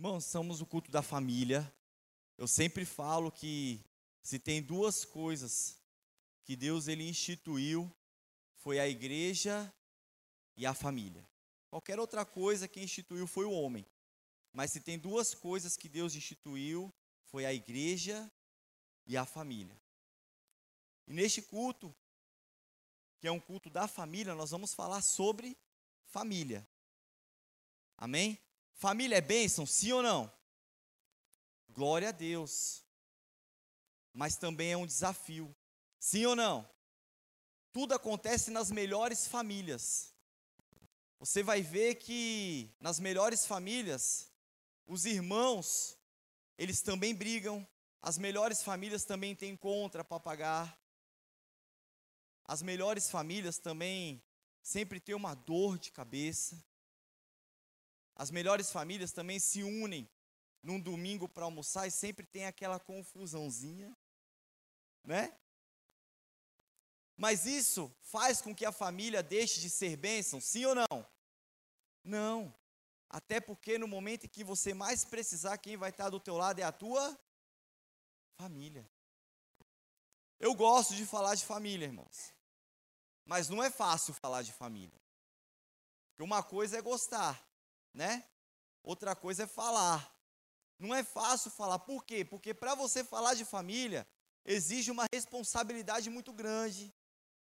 Irmãos, somos o culto da família. Eu sempre falo que se tem duas coisas que Deus ele instituiu, foi a igreja e a família. Qualquer outra coisa que instituiu foi o homem. Mas se tem duas coisas que Deus instituiu, foi a igreja e a família. E neste culto, que é um culto da família, nós vamos falar sobre família. Amém? Família é bênção, sim ou não? Glória a Deus. Mas também é um desafio. Sim ou não? Tudo acontece nas melhores famílias. Você vai ver que nas melhores famílias, os irmãos, eles também brigam, as melhores famílias também têm contra para pagar. As melhores famílias também sempre têm uma dor de cabeça. As melhores famílias também se unem num domingo para almoçar e sempre tem aquela confusãozinha, né? Mas isso faz com que a família deixe de ser bênção, sim ou não? Não. Até porque no momento em que você mais precisar, quem vai estar do teu lado é a tua família. Eu gosto de falar de família, irmãos. Mas não é fácil falar de família. Porque uma coisa é gostar, né? Outra coisa é falar. Não é fácil falar. Por quê? Porque para você falar de família, exige uma responsabilidade muito grande.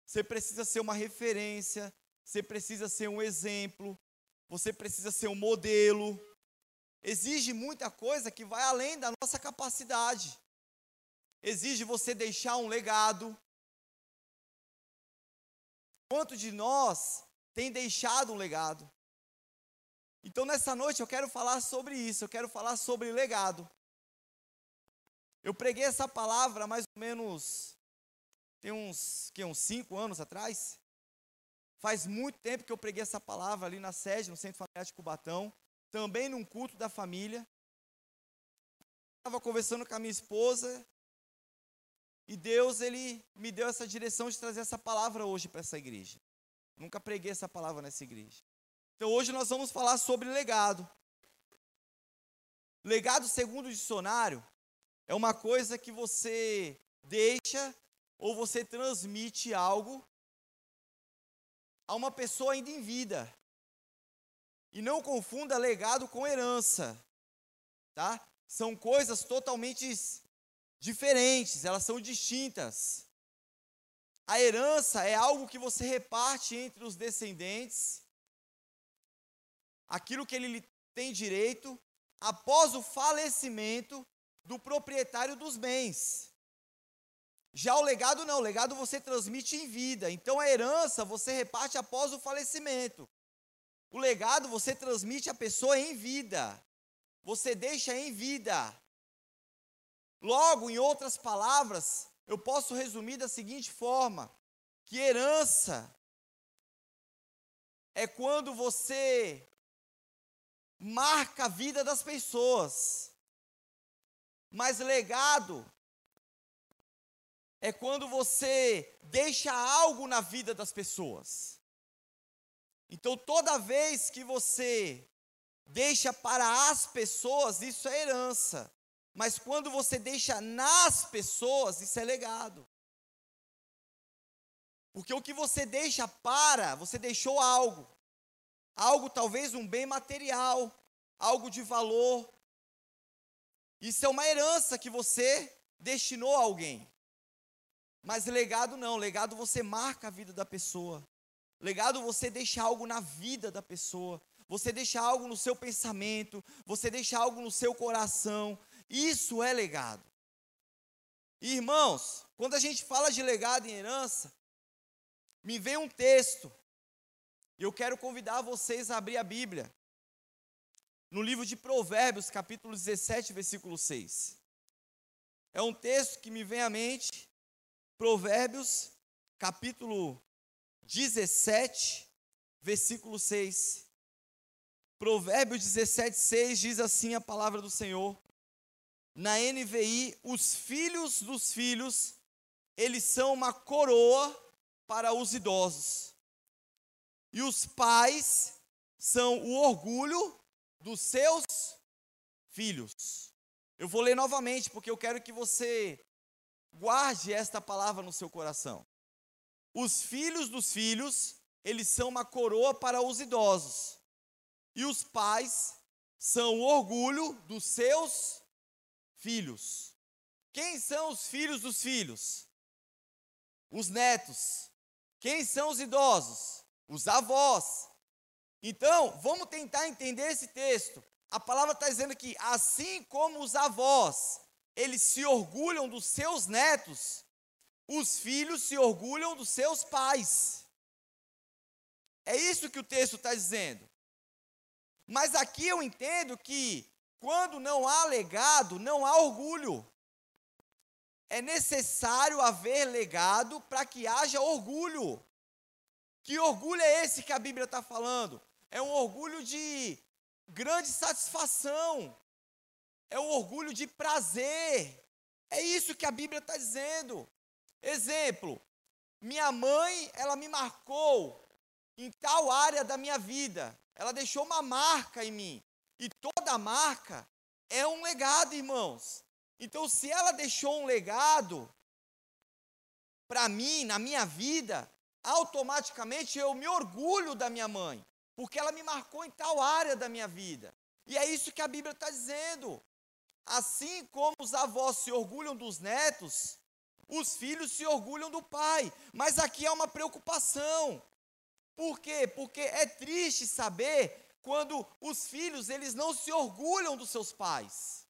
Você precisa ser uma referência, você precisa ser um exemplo, você precisa ser um modelo. Exige muita coisa que vai além da nossa capacidade. Exige você deixar um legado. Quanto de nós tem deixado um legado? Então, nessa noite, eu quero falar sobre isso, eu quero falar sobre legado. Eu preguei essa palavra mais ou menos, tem uns, que, uns cinco anos atrás. Faz muito tempo que eu preguei essa palavra ali na sede, no Centro Familiar de Cubatão, também num culto da família. Estava conversando com a minha esposa e Deus, ele me deu essa direção de trazer essa palavra hoje para essa igreja. Nunca preguei essa palavra nessa igreja. Então hoje nós vamos falar sobre legado. Legado, segundo o dicionário, é uma coisa que você deixa ou você transmite algo a uma pessoa ainda em vida. E não confunda legado com herança, tá? São coisas totalmente diferentes, elas são distintas. A herança é algo que você reparte entre os descendentes aquilo que ele tem direito após o falecimento do proprietário dos bens. Já o legado não, o legado você transmite em vida. Então a herança você reparte após o falecimento. O legado você transmite a pessoa em vida. Você deixa em vida. Logo, em outras palavras, eu posso resumir da seguinte forma: que herança é quando você marca a vida das pessoas. Mas legado é quando você deixa algo na vida das pessoas. Então, toda vez que você deixa para as pessoas, isso é herança. Mas quando você deixa nas pessoas, isso é legado. Porque o que você deixa para, você deixou algo algo talvez um bem material, algo de valor. Isso é uma herança que você destinou a alguém. Mas legado não, legado você marca a vida da pessoa. Legado você deixa algo na vida da pessoa. Você deixa algo no seu pensamento, você deixa algo no seu coração. Isso é legado. irmãos, quando a gente fala de legado e herança, me vem um texto e eu quero convidar vocês a abrir a Bíblia. No livro de Provérbios, capítulo 17, versículo 6. É um texto que me vem à mente. Provérbios, capítulo 17, versículo 6. Provérbios 17, 6 diz assim a palavra do Senhor. Na NVI, os filhos dos filhos, eles são uma coroa para os idosos e os pais são o orgulho dos seus filhos. Eu vou ler novamente porque eu quero que você guarde esta palavra no seu coração. Os filhos dos filhos, eles são uma coroa para os idosos. E os pais são o orgulho dos seus filhos. Quem são os filhos dos filhos? Os netos. Quem são os idosos? Os avós. Então, vamos tentar entender esse texto. A palavra está dizendo que, assim como os avós, eles se orgulham dos seus netos, os filhos se orgulham dos seus pais. É isso que o texto está dizendo. Mas aqui eu entendo que, quando não há legado, não há orgulho. É necessário haver legado para que haja orgulho. Que orgulho é esse que a Bíblia está falando? É um orgulho de grande satisfação, é um orgulho de prazer. É isso que a Bíblia está dizendo. Exemplo: minha mãe, ela me marcou em tal área da minha vida. Ela deixou uma marca em mim. E toda marca é um legado, irmãos. Então, se ela deixou um legado para mim, na minha vida, automaticamente eu me orgulho da minha mãe porque ela me marcou em tal área da minha vida. E é isso que a Bíblia está dizendo. Assim como os avós se orgulham dos netos, os filhos se orgulham do pai. Mas aqui há uma preocupação. Por quê? Porque é triste saber quando os filhos eles não se orgulham dos seus pais.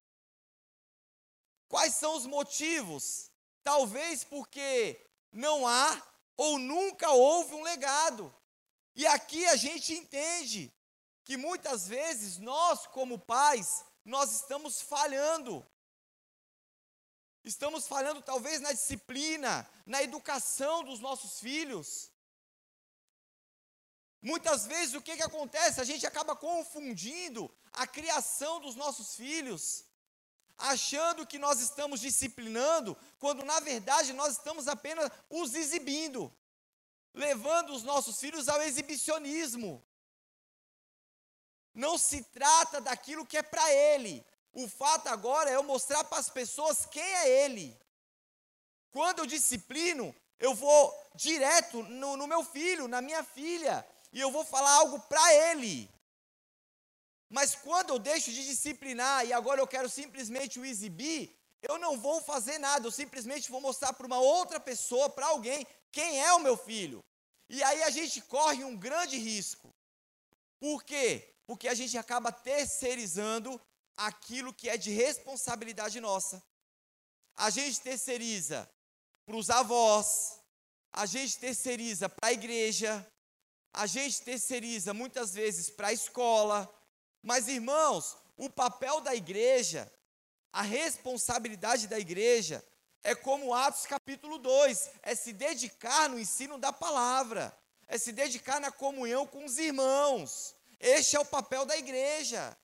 Quais são os motivos? Talvez porque não há ou nunca houve um legado. E aqui a gente entende que muitas vezes nós, como pais, nós estamos falhando. Estamos falhando talvez na disciplina, na educação dos nossos filhos. Muitas vezes o que, que acontece? A gente acaba confundindo a criação dos nossos filhos, achando que nós estamos disciplinando, quando na verdade nós estamos apenas os exibindo levando os nossos filhos ao exibicionismo. Não se trata daquilo que é para ele. O fato agora é eu mostrar para as pessoas quem é ele. Quando eu disciplino, eu vou direto no, no meu filho, na minha filha, e eu vou falar algo para ele. Mas quando eu deixo de disciplinar e agora eu quero simplesmente o exibir, eu não vou fazer nada, eu simplesmente vou mostrar para uma outra pessoa, para alguém, quem é o meu filho. E aí a gente corre um grande risco. Por quê? Porque a gente acaba terceirizando aquilo que é de responsabilidade nossa. A gente terceiriza para os avós, a gente terceiriza para a igreja, a gente terceiriza muitas vezes para a escola. Mas, irmãos, o papel da igreja, a responsabilidade da igreja é como Atos capítulo 2, é se dedicar no ensino da palavra, é se dedicar na comunhão com os irmãos. Este é o papel da igreja.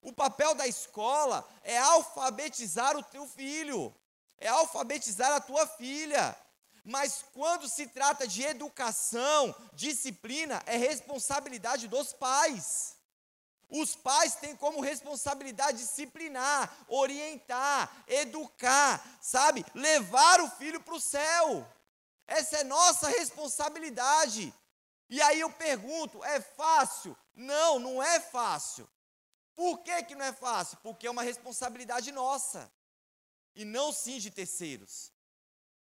O papel da escola é alfabetizar o teu filho, é alfabetizar a tua filha. Mas quando se trata de educação, disciplina, é responsabilidade dos pais. Os pais têm como responsabilidade disciplinar, orientar, educar, sabe? Levar o filho para o céu. Essa é nossa responsabilidade. E aí eu pergunto: é fácil? Não, não é fácil. Por que, que não é fácil? Porque é uma responsabilidade nossa e não sim de terceiros.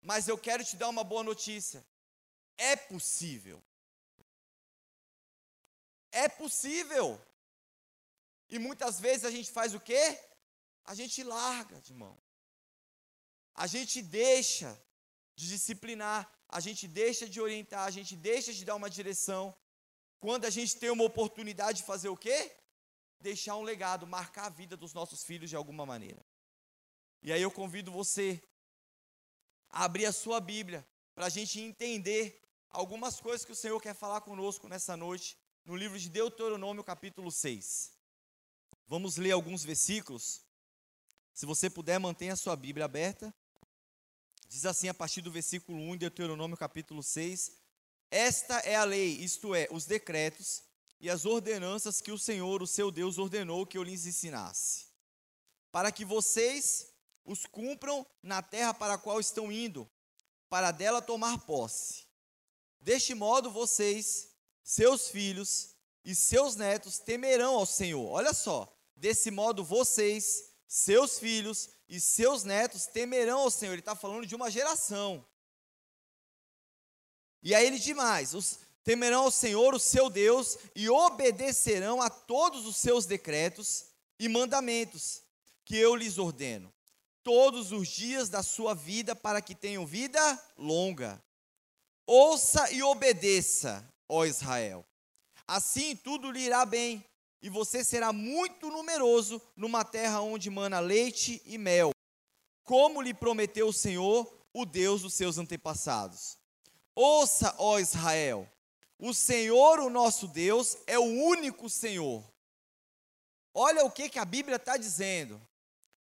Mas eu quero te dar uma boa notícia: é possível. É possível. E muitas vezes a gente faz o quê? A gente larga de mão. A gente deixa de disciplinar, a gente deixa de orientar, a gente deixa de dar uma direção. Quando a gente tem uma oportunidade de fazer o quê? Deixar um legado, marcar a vida dos nossos filhos de alguma maneira. E aí eu convido você a abrir a sua Bíblia para a gente entender algumas coisas que o Senhor quer falar conosco nessa noite, no livro de Deuteronômio, capítulo 6. Vamos ler alguns versículos. Se você puder, mantenha a sua Bíblia aberta. Diz assim a partir do versículo 1 de Deuteronômio capítulo 6: Esta é a lei, isto é, os decretos e as ordenanças que o Senhor, o seu Deus, ordenou que eu lhes ensinasse. para que vocês os cumpram na terra para a qual estão indo, para dela tomar posse. Deste modo, vocês, seus filhos e seus netos temerão ao Senhor. Olha só, desse modo, vocês, seus filhos e seus netos temerão ao Senhor. Ele está falando de uma geração. E aí ele demais, os temerão ao Senhor, o seu Deus, e obedecerão a todos os seus decretos e mandamentos que eu lhes ordeno, todos os dias da sua vida, para que tenham vida longa. Ouça e obedeça, ó Israel. Assim tudo lhe irá bem, e você será muito numeroso numa terra onde mana leite e mel, como lhe prometeu o Senhor, o Deus dos seus antepassados. Ouça, ó Israel, o Senhor, o nosso Deus, é o único Senhor. Olha o que, que a Bíblia está dizendo.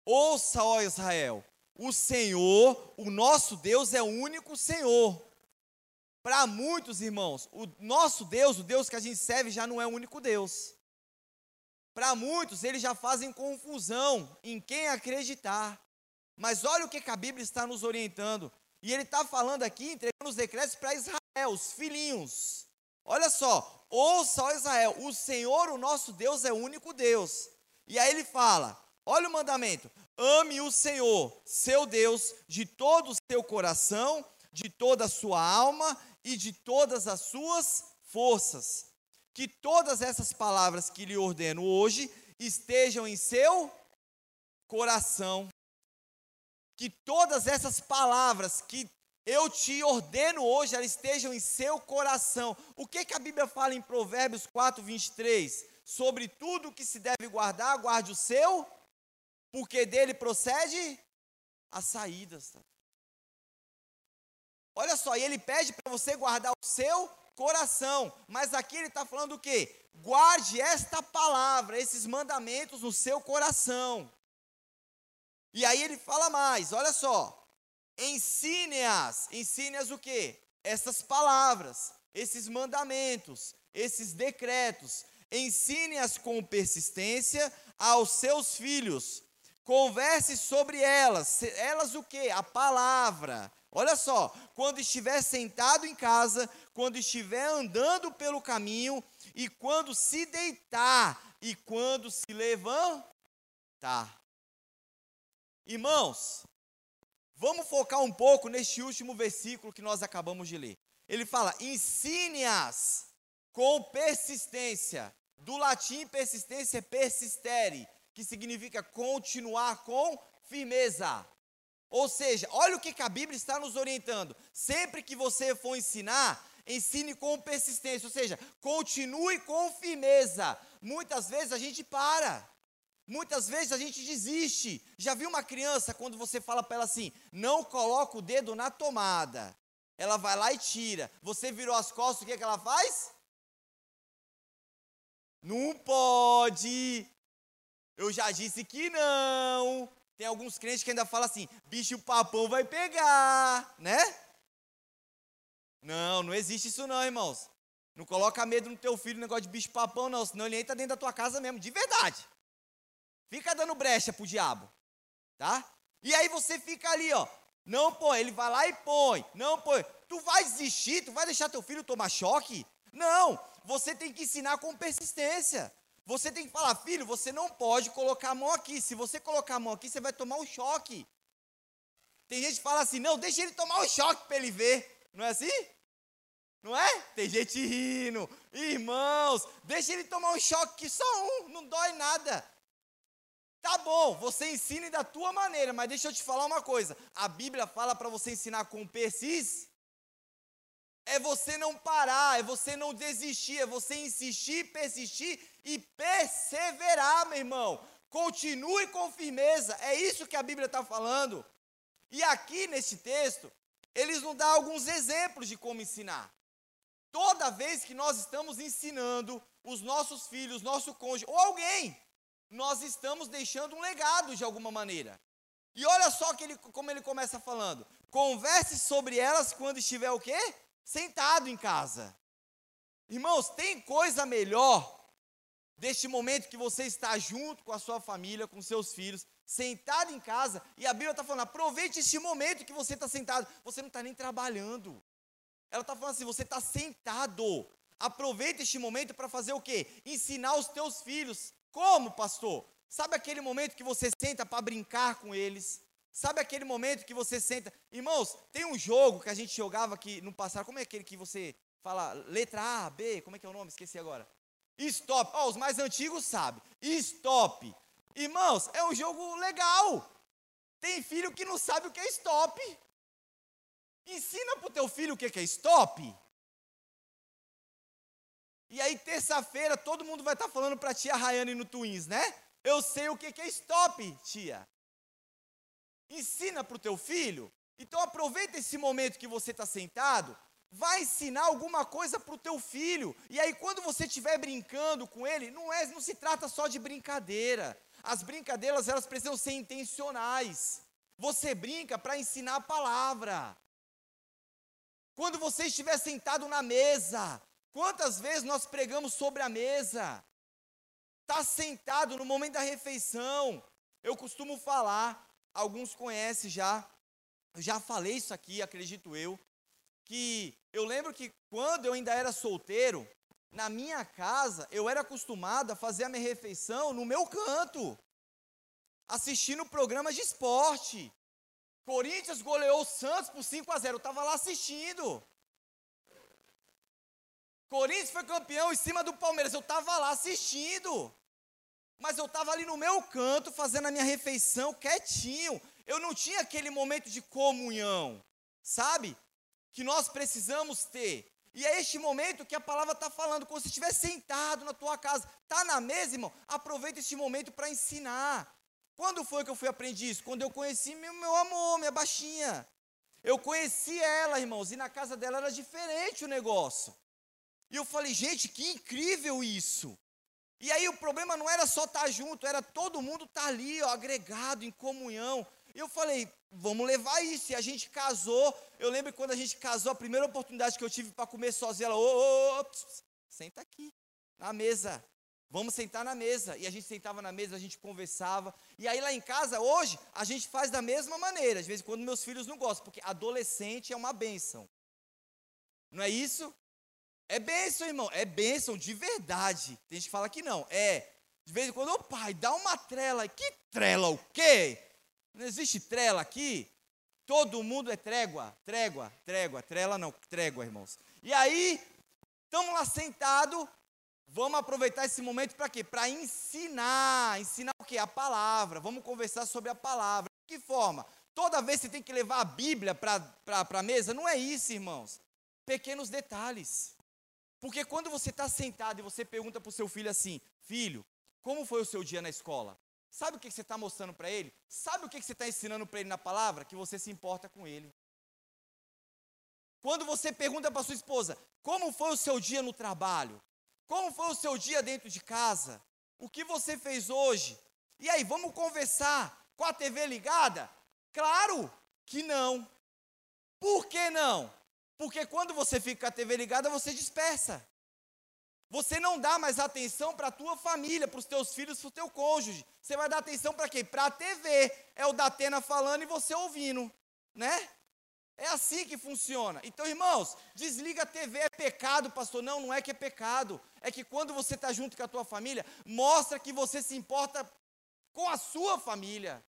Ouça, ó Israel, o Senhor, o nosso Deus, é o único Senhor. Para muitos irmãos, o nosso Deus, o Deus que a gente serve, já não é o único Deus. Para muitos, eles já fazem confusão em quem acreditar. Mas olha o que, que a Bíblia está nos orientando. E ele está falando aqui, entregando os decretos para Israel, os filhinhos. Olha só, ouça, ó Israel, o Senhor, o nosso Deus, é o único Deus. E aí ele fala: olha o mandamento: ame o Senhor, seu Deus, de todo o seu coração, de toda a sua alma e de todas as suas forças. Que todas essas palavras que lhe ordeno hoje estejam em seu coração que todas essas palavras que eu te ordeno hoje, elas estejam em seu coração. O que, que a Bíblia fala em Provérbios 4, 23? Sobre tudo que se deve guardar, guarde o seu, porque dele procede as saídas. Olha só, e ele pede para você guardar o seu coração, mas aqui ele está falando o quê? Guarde esta palavra, esses mandamentos no seu coração. E aí ele fala mais, olha só. Ensine-as. Ensine-as o quê? Essas palavras, esses mandamentos, esses decretos. Ensine-as com persistência aos seus filhos. Converse sobre elas. Elas o quê? A palavra. Olha só, quando estiver sentado em casa, quando estiver andando pelo caminho, e quando se deitar, e quando se levantar. Irmãos, vamos focar um pouco neste último versículo que nós acabamos de ler. Ele fala: ensine-as com persistência. Do latim, persistência é persistere, que significa continuar com firmeza. Ou seja, olha o que a Bíblia está nos orientando. Sempre que você for ensinar, ensine com persistência, ou seja, continue com firmeza. Muitas vezes a gente para. Muitas vezes a gente desiste. Já viu uma criança quando você fala para ela assim: não coloca o dedo na tomada. Ela vai lá e tira. Você virou as costas, o que, é que ela faz? Não pode. Eu já disse que não. Tem alguns crentes que ainda falam assim: bicho papão vai pegar, né? Não, não existe isso não, irmãos. Não coloca medo no teu filho, negócio de bicho papão, não, senão ele entra dentro da tua casa mesmo, de verdade. Fica dando brecha pro diabo, tá? E aí você fica ali, ó. Não põe, ele vai lá e põe. Não põe. Tu vai desistir? Tu vai deixar teu filho tomar choque? Não. Você tem que ensinar com persistência. Você tem que falar, filho, você não pode colocar a mão aqui. Se você colocar a mão aqui, você vai tomar um choque. Tem gente que fala assim, não, deixa ele tomar um choque para ele ver. Não é assim? Não é? Tem gente rindo. Irmãos, deixa ele tomar um choque que só um, não dói nada. Tá bom, você ensine da tua maneira, mas deixa eu te falar uma coisa. A Bíblia fala para você ensinar com persis. É você não parar, é você não desistir, é você insistir, persistir e perseverar, meu irmão. Continue com firmeza, é isso que a Bíblia está falando. E aqui nesse texto, eles nos dão alguns exemplos de como ensinar. Toda vez que nós estamos ensinando os nossos filhos, nosso cônjuge ou alguém, nós estamos deixando um legado de alguma maneira. E olha só que ele, como ele começa falando: converse sobre elas quando estiver o quê? Sentado em casa. Irmãos, tem coisa melhor deste momento que você está junto com a sua família, com seus filhos, sentado em casa, e a Bíblia está falando: aproveite este momento que você está sentado. Você não está nem trabalhando. Ela está falando assim: você está sentado. Aproveite este momento para fazer o quê? Ensinar os teus filhos. Como, pastor? Sabe aquele momento que você senta para brincar com eles? Sabe aquele momento que você senta. Irmãos, tem um jogo que a gente jogava aqui no passado. Como é aquele que você fala letra A, B? Como é que é o nome? Esqueci agora. Stop. Oh, os mais antigos sabem. Stop. Irmãos, é um jogo legal. Tem filho que não sabe o que é stop. Ensina para o teu filho o que é stop. E aí, terça-feira, todo mundo vai estar tá falando para a tia Rayane no Twins, né? Eu sei o que é stop, tia. Ensina para o teu filho. Então, aproveita esse momento que você está sentado vai ensinar alguma coisa para o teu filho. E aí, quando você estiver brincando com ele, não, é, não se trata só de brincadeira. As brincadeiras, elas precisam ser intencionais. Você brinca para ensinar a palavra. Quando você estiver sentado na mesa, quantas vezes nós pregamos sobre a mesa? Está sentado no momento da refeição. Eu costumo falar, alguns conhecem já, já falei isso aqui, acredito eu que eu lembro que quando eu ainda era solteiro, na minha casa, eu era acostumado a fazer a minha refeição no meu canto, assistindo programas de esporte. Corinthians goleou o Santos por 5 a 0, eu estava lá assistindo. Corinthians foi campeão em cima do Palmeiras, eu estava lá assistindo. Mas eu estava ali no meu canto, fazendo a minha refeição quietinho. Eu não tinha aquele momento de comunhão, sabe? que nós precisamos ter. E é este momento que a palavra está falando. Quando você estiver sentado na tua casa, está na mesa, irmão, aproveita este momento para ensinar. Quando foi que eu fui aprender isso? Quando eu conheci meu, meu amor, minha baixinha. Eu conheci ela, irmãos, e na casa dela era diferente o negócio. E eu falei, gente, que incrível isso. E aí o problema não era só estar tá junto, era todo mundo estar tá ali, ó, agregado, em comunhão. E eu falei, vamos levar isso. E a gente casou. Eu lembro quando a gente casou, a primeira oportunidade que eu tive para comer sozinha, ela, ô, ô, ô, senta aqui, na mesa. Vamos sentar na mesa. E a gente sentava na mesa, a gente conversava. E aí lá em casa, hoje, a gente faz da mesma maneira. Às vezes, quando meus filhos não gostam, porque adolescente é uma bênção. Não é isso? É bênção, irmão. É bênção de verdade. Tem gente que fala que não. É. De vez em quando, ô pai, dá uma trela. Que trela o quê? Não existe trela aqui. Todo mundo é trégua, trégua, trégua, trela não, trégua, irmãos. E aí, estamos lá sentados, vamos aproveitar esse momento para quê? Para ensinar. Ensinar o quê? A palavra. Vamos conversar sobre a palavra. De que forma? Toda vez você tem que levar a Bíblia para a mesa? Não é isso, irmãos. Pequenos detalhes. Porque quando você está sentado e você pergunta para o seu filho assim: Filho, como foi o seu dia na escola? Sabe o que você está mostrando para ele? Sabe o que você está ensinando para ele na palavra? Que você se importa com ele. Quando você pergunta para sua esposa, como foi o seu dia no trabalho? Como foi o seu dia dentro de casa? O que você fez hoje? E aí, vamos conversar com a TV ligada? Claro que não. Por que não? Porque quando você fica com a TV ligada, você dispersa. Você não dá mais atenção para a tua família, para os teus filhos, para o teu cônjuge. Você vai dar atenção para quem? Para a TV. É o Datena falando e você ouvindo, né? É assim que funciona. Então, irmãos, desliga a TV, é pecado, pastor. Não, não é que é pecado. É que quando você está junto com a tua família, mostra que você se importa com a sua família.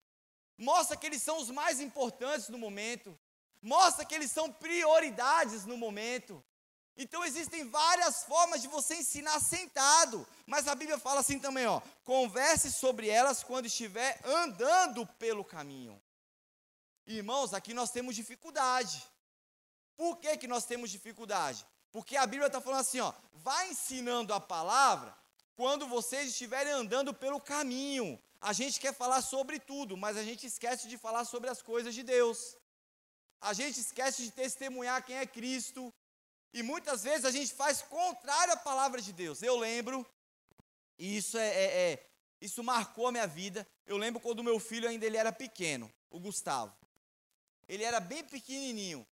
Mostra que eles são os mais importantes no momento. Mostra que eles são prioridades no momento. Então existem várias formas de você ensinar sentado, mas a Bíblia fala assim também, ó: converse sobre elas quando estiver andando pelo caminho. Irmãos, aqui nós temos dificuldade. Por que, que nós temos dificuldade? Porque a Bíblia está falando assim, ó, vai ensinando a palavra quando vocês estiverem andando pelo caminho. A gente quer falar sobre tudo, mas a gente esquece de falar sobre as coisas de Deus. A gente esquece de testemunhar quem é Cristo, e muitas vezes a gente faz contrário à palavra de Deus. Eu lembro, e isso é, é, é isso marcou a minha vida. Eu lembro quando meu filho ainda ele era pequeno, o Gustavo. Ele era bem pequenininho.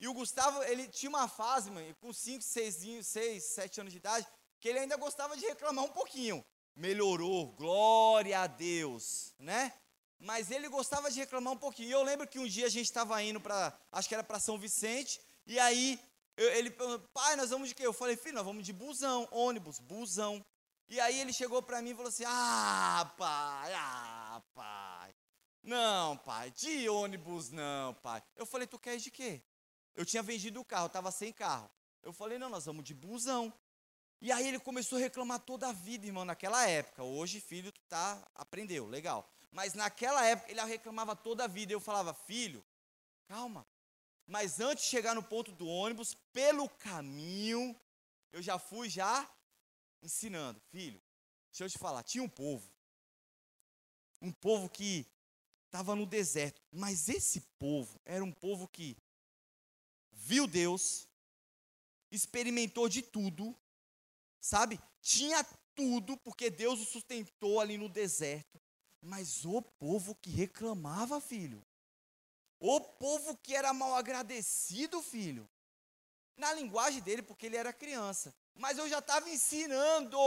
E o Gustavo, ele tinha uma fase, mãe, com 5, 6, 6, 7 anos de idade, que ele ainda gostava de reclamar um pouquinho. Melhorou, glória a Deus, né? Mas ele gostava de reclamar um pouquinho. Eu lembro que um dia a gente estava indo para, acho que era para São Vicente, e aí eu, ele perguntou, pai, nós vamos de quê? Eu falei, filho, nós vamos de busão, ônibus, busão. E aí ele chegou para mim e falou assim: Ah, pai, ah, pai. Não, pai, de ônibus não, pai. Eu falei, tu quer de quê? Eu tinha vendido o carro, estava sem carro. Eu falei, não, nós vamos de busão. E aí ele começou a reclamar toda a vida, irmão, naquela época. Hoje, filho, tá, aprendeu, legal. Mas naquela época ele reclamava toda a vida. Eu falava, filho, calma. Mas antes de chegar no ponto do ônibus, pelo caminho, eu já fui já ensinando. Filho, deixa eu te falar, tinha um povo. Um povo que estava no deserto. Mas esse povo era um povo que viu Deus, experimentou de tudo, sabe? Tinha tudo, porque Deus o sustentou ali no deserto. Mas o povo que reclamava, filho. O povo que era mal agradecido, filho. Na linguagem dele, porque ele era criança. Mas eu já estava ensinando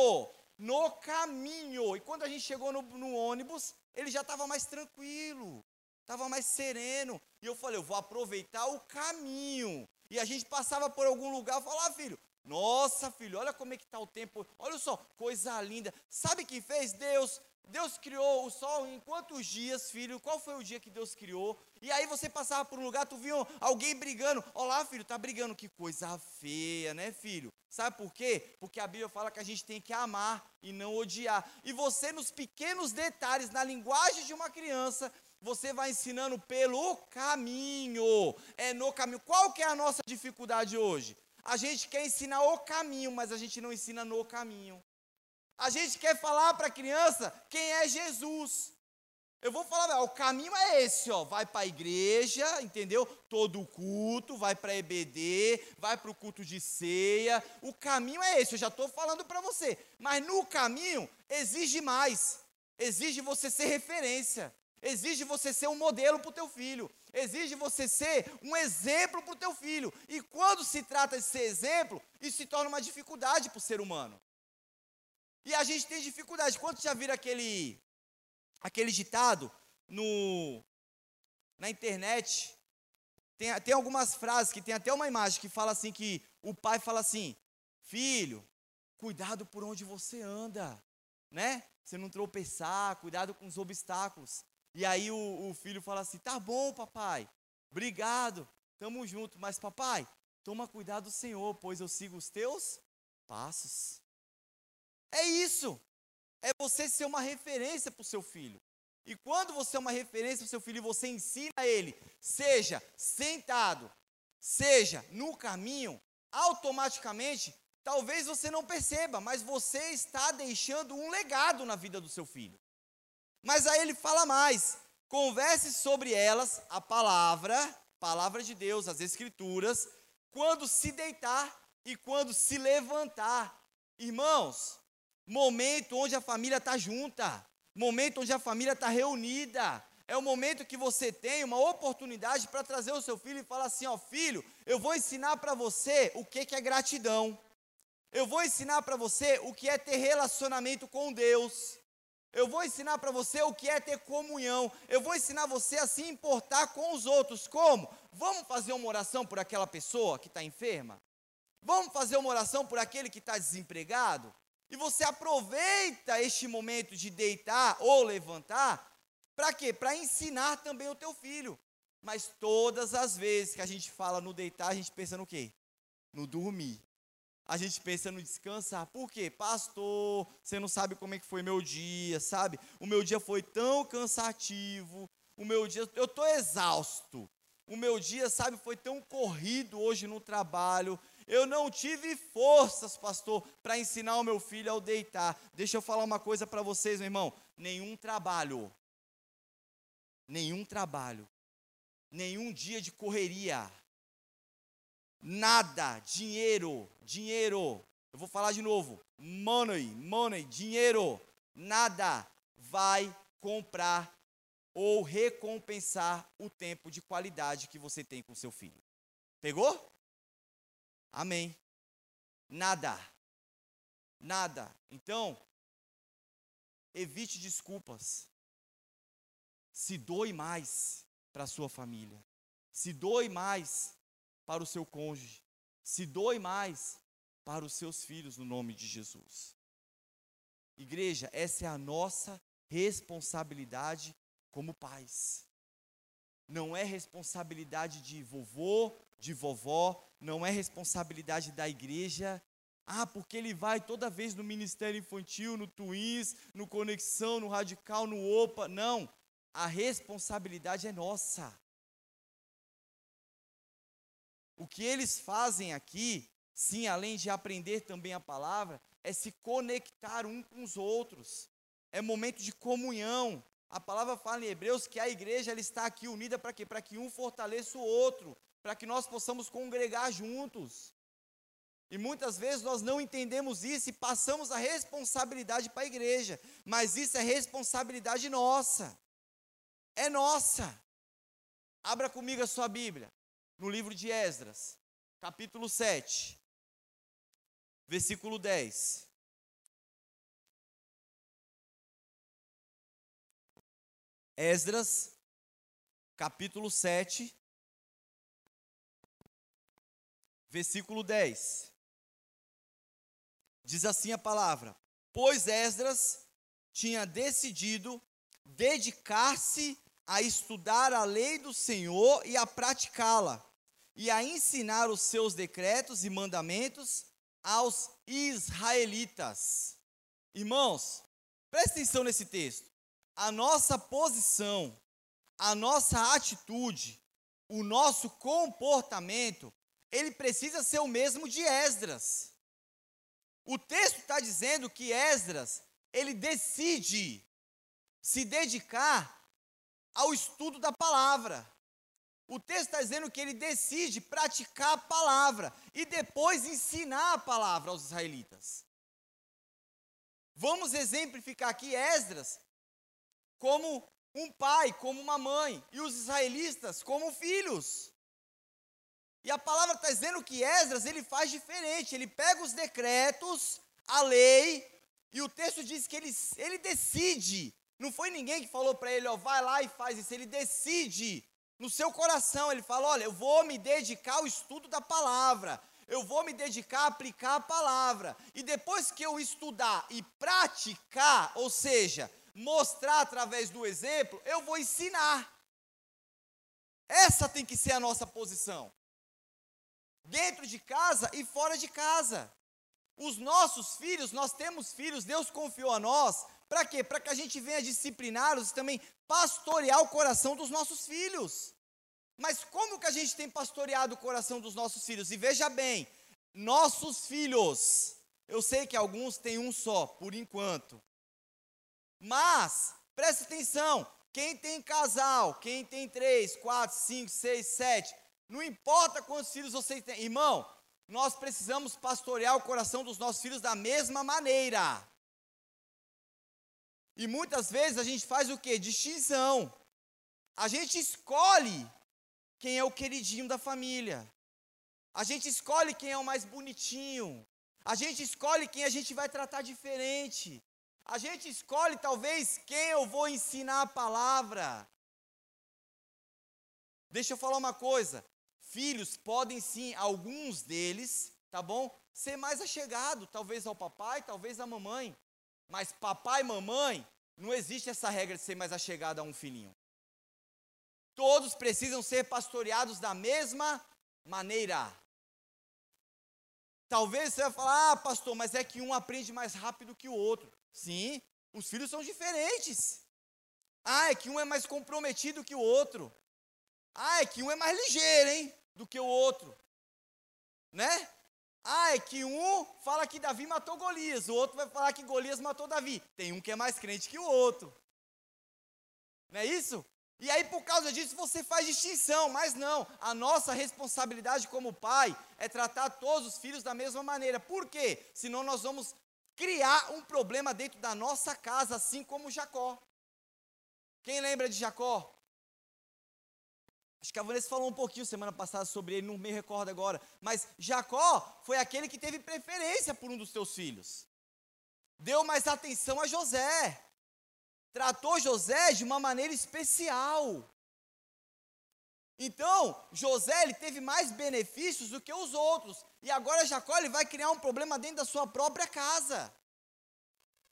no caminho. E quando a gente chegou no, no ônibus, ele já estava mais tranquilo, estava mais sereno. E eu falei, eu vou aproveitar o caminho. E a gente passava por algum lugar e falava, ah, filho, nossa, filho, olha como é que está o tempo. Olha só, coisa linda. Sabe o que fez Deus? Deus criou o sol em quantos dias, filho? Qual foi o dia que Deus criou? E aí você passava por um lugar, tu viu alguém brigando. Olá, filho, tá brigando. Que coisa feia, né, filho? Sabe por quê? Porque a Bíblia fala que a gente tem que amar e não odiar. E você, nos pequenos detalhes, na linguagem de uma criança, você vai ensinando pelo caminho. É no caminho. Qual que é a nossa dificuldade hoje? A gente quer ensinar o caminho, mas a gente não ensina no caminho. A gente quer falar para a criança quem é Jesus. Eu vou falar, o caminho é esse, ó. Vai para a igreja, entendeu? Todo culto, vai para EBD, vai para o culto de ceia. O caminho é esse, eu já estou falando para você. Mas no caminho exige mais. Exige você ser referência. Exige você ser um modelo para o teu filho. Exige você ser um exemplo para o teu filho. E quando se trata de ser exemplo, isso se torna uma dificuldade para o ser humano. E a gente tem dificuldade. Quanto já viram aquele, aquele ditado no, na internet? Tem, tem algumas frases que tem até uma imagem que fala assim que o pai fala assim, filho, cuidado por onde você anda, né? Você não tropeçar, cuidado com os obstáculos. E aí o, o filho fala assim, tá bom, papai, obrigado, tamo junto, mas papai, toma cuidado Senhor, pois eu sigo os teus passos. É isso. É você ser uma referência para o seu filho. E quando você é uma referência para o seu filho e você ensina ele, seja sentado, seja no caminho, automaticamente, talvez você não perceba, mas você está deixando um legado na vida do seu filho. Mas aí ele fala mais: converse sobre elas, a palavra, palavra de Deus, as escrituras, quando se deitar e quando se levantar. Irmãos, momento onde a família está junta, momento onde a família está reunida. É o momento que você tem uma oportunidade para trazer o seu filho e falar assim: ó, filho, eu vou ensinar para você o que, que é gratidão. Eu vou ensinar para você o que é ter relacionamento com Deus. Eu vou ensinar para você o que é ter comunhão. Eu vou ensinar você a se importar com os outros. Como? Vamos fazer uma oração por aquela pessoa que está enferma? Vamos fazer uma oração por aquele que está desempregado? E você aproveita este momento de deitar ou levantar, para quê? Para ensinar também o teu filho. Mas todas as vezes que a gente fala no deitar, a gente pensa no quê? No dormir. A gente pensa no descansar. Por quê? Pastor, você não sabe como é que foi meu dia, sabe? O meu dia foi tão cansativo. O meu dia, eu estou exausto. O meu dia, sabe, foi tão corrido hoje no trabalho. Eu não tive forças, pastor, para ensinar o meu filho ao deitar. Deixa eu falar uma coisa para vocês, meu irmão. Nenhum trabalho, nenhum trabalho, nenhum dia de correria, nada, dinheiro, dinheiro. Eu vou falar de novo. Money, money, dinheiro, nada vai comprar ou recompensar o tempo de qualidade que você tem com seu filho. Pegou? Amém. Nada. nada. Então, evite desculpas. Se doe mais para sua família. Se doe mais para o seu cônjuge. Se doe mais para os seus filhos no nome de Jesus. Igreja, essa é a nossa responsabilidade como pais. Não é responsabilidade de vovô, de vovó, não é responsabilidade da igreja. Ah, porque ele vai toda vez no ministério infantil, no Twins, no Conexão, no Radical, no OPA. Não, a responsabilidade é nossa. O que eles fazem aqui, sim, além de aprender também a palavra, é se conectar um com os outros. É momento de comunhão. A palavra fala em Hebreus que a igreja ela está aqui unida para quê? Para que um fortaleça o outro, para que nós possamos congregar juntos. E muitas vezes nós não entendemos isso e passamos a responsabilidade para a igreja, mas isso é responsabilidade nossa. É nossa. Abra comigo a sua Bíblia, no livro de Esdras, capítulo 7, versículo 10. Esdras, capítulo 7, versículo 10. Diz assim a palavra: Pois Esdras tinha decidido dedicar-se a estudar a lei do Senhor e a praticá-la, e a ensinar os seus decretos e mandamentos aos israelitas. Irmãos, preste atenção nesse texto. A nossa posição, a nossa atitude, o nosso comportamento, ele precisa ser o mesmo de Esdras. O texto está dizendo que Esdras, ele decide se dedicar ao estudo da palavra. O texto está dizendo que ele decide praticar a palavra e depois ensinar a palavra aos israelitas. Vamos exemplificar aqui Esdras como um pai, como uma mãe, e os israelitas como filhos. E a palavra está dizendo que Esdras ele faz diferente. Ele pega os decretos, a lei, e o texto diz que ele, ele decide. Não foi ninguém que falou para ele, ó, vai lá e faz isso. Ele decide no seu coração. Ele fala: olha, eu vou me dedicar ao estudo da palavra. Eu vou me dedicar a aplicar a palavra. E depois que eu estudar e praticar, ou seja, mostrar através do exemplo, eu vou ensinar. Essa tem que ser a nossa posição dentro de casa e fora de casa. Os nossos filhos, nós temos filhos, Deus confiou a nós, para quê? Para que a gente venha discipliná-los e também pastorear o coração dos nossos filhos. Mas como que a gente tem pastoreado o coração dos nossos filhos? E veja bem, nossos filhos, eu sei que alguns têm um só, por enquanto. Mas, preste atenção, quem tem casal, quem tem três, quatro, cinco, seis, sete, não importa quantos filhos você tem. Irmão, nós precisamos pastorear o coração dos nossos filhos da mesma maneira. E muitas vezes a gente faz o que? Distinção. A gente escolhe quem é o queridinho da família. A gente escolhe quem é o mais bonitinho. A gente escolhe quem a gente vai tratar diferente. A gente escolhe talvez quem eu vou ensinar a palavra. Deixa eu falar uma coisa. Filhos podem sim, alguns deles, tá bom? Ser mais achegado, talvez ao papai, talvez à mamãe. Mas papai e mamãe, não existe essa regra de ser mais achegado a um filhinho. Todos precisam ser pastoreados da mesma maneira. Talvez você vai falar, ah, pastor, mas é que um aprende mais rápido que o outro. Sim, os filhos são diferentes. Ah, é que um é mais comprometido que o outro. Ah, é que um é mais ligeiro, hein? Do que o outro. Né? Ah, é que um fala que Davi matou Golias, o outro vai falar que Golias matou Davi. Tem um que é mais crente que o outro. Não é isso? E aí, por causa disso, você faz distinção, mas não. A nossa responsabilidade como pai é tratar todos os filhos da mesma maneira. Por quê? Senão nós vamos criar um problema dentro da nossa casa, assim como Jacó. Quem lembra de Jacó? Acho que a Vanessa falou um pouquinho semana passada sobre ele, não me recordo agora. Mas Jacó foi aquele que teve preferência por um dos seus filhos. deu mais atenção a José. Tratou José de uma maneira especial. Então, José ele teve mais benefícios do que os outros. E agora Jacó ele vai criar um problema dentro da sua própria casa.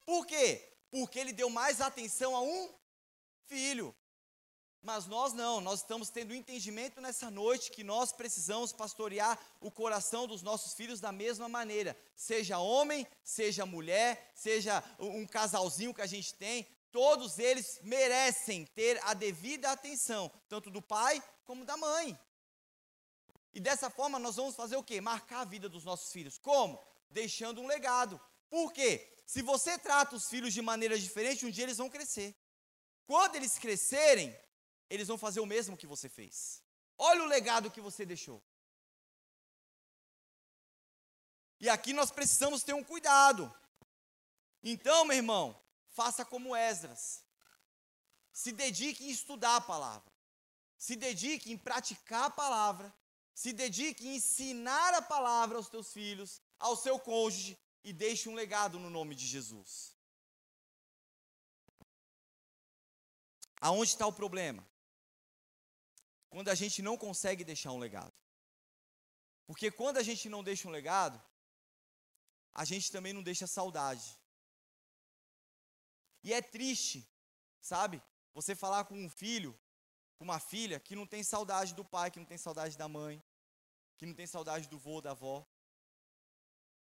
Por quê? Porque ele deu mais atenção a um filho. Mas nós não, nós estamos tendo entendimento nessa noite que nós precisamos pastorear o coração dos nossos filhos da mesma maneira. Seja homem, seja mulher, seja um casalzinho que a gente tem, todos eles merecem ter a devida atenção, tanto do pai como da mãe. E dessa forma nós vamos fazer o quê? Marcar a vida dos nossos filhos. Como? Deixando um legado. Por quê? Se você trata os filhos de maneira diferente, um dia eles vão crescer. Quando eles crescerem, eles vão fazer o mesmo que você fez. Olha o legado que você deixou. E aqui nós precisamos ter um cuidado. Então, meu irmão, faça como Esdras. Se dedique em estudar a palavra. Se dedique em praticar a palavra. Se dedique em ensinar a palavra aos teus filhos, ao seu cônjuge e deixe um legado no nome de Jesus. Aonde está o problema? Quando a gente não consegue deixar um legado. Porque quando a gente não deixa um legado, a gente também não deixa saudade. E é triste, sabe? Você falar com um filho, com uma filha que não tem saudade do pai, que não tem saudade da mãe, que não tem saudade do vô, da avó.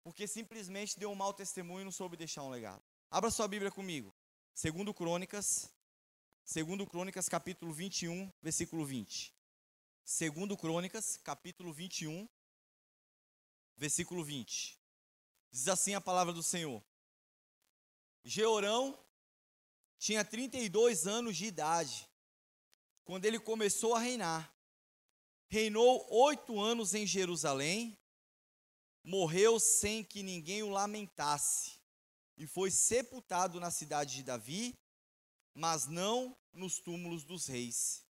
Porque simplesmente deu um mau testemunho e não soube deixar um legado. Abra sua Bíblia comigo. Segundo Crônicas, segundo Crônicas capítulo 21, versículo 20. Segundo Crônicas, capítulo 21, versículo 20. Diz assim a palavra do Senhor. Georão tinha 32 anos de idade quando ele começou a reinar. Reinou oito anos em Jerusalém, morreu sem que ninguém o lamentasse, e foi sepultado na cidade de Davi, mas não nos túmulos dos reis.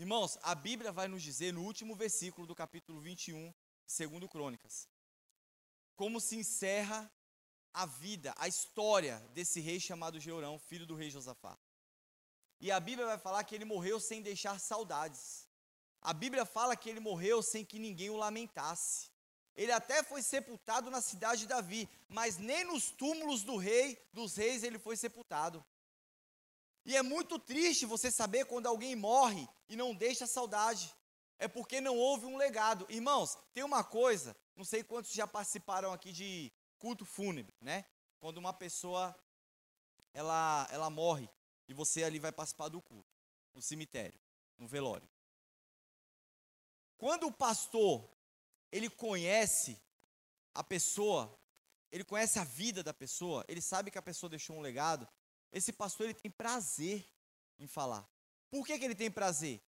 Irmãos, a Bíblia vai nos dizer no último versículo do capítulo 21, segundo Crônicas, como se encerra a vida, a história desse rei chamado Jeurão, filho do rei Josafá. E a Bíblia vai falar que ele morreu sem deixar saudades. A Bíblia fala que ele morreu sem que ninguém o lamentasse. Ele até foi sepultado na cidade de Davi, mas nem nos túmulos do rei, dos reis, ele foi sepultado. E é muito triste você saber quando alguém morre e não deixa saudade. É porque não houve um legado. Irmãos, tem uma coisa, não sei quantos já participaram aqui de culto fúnebre, né? Quando uma pessoa ela ela morre e você ali vai participar do culto, no cemitério, no velório. Quando o pastor ele conhece a pessoa, ele conhece a vida da pessoa, ele sabe que a pessoa deixou um legado, esse pastor ele tem prazer em falar. Por que, que ele tem prazer?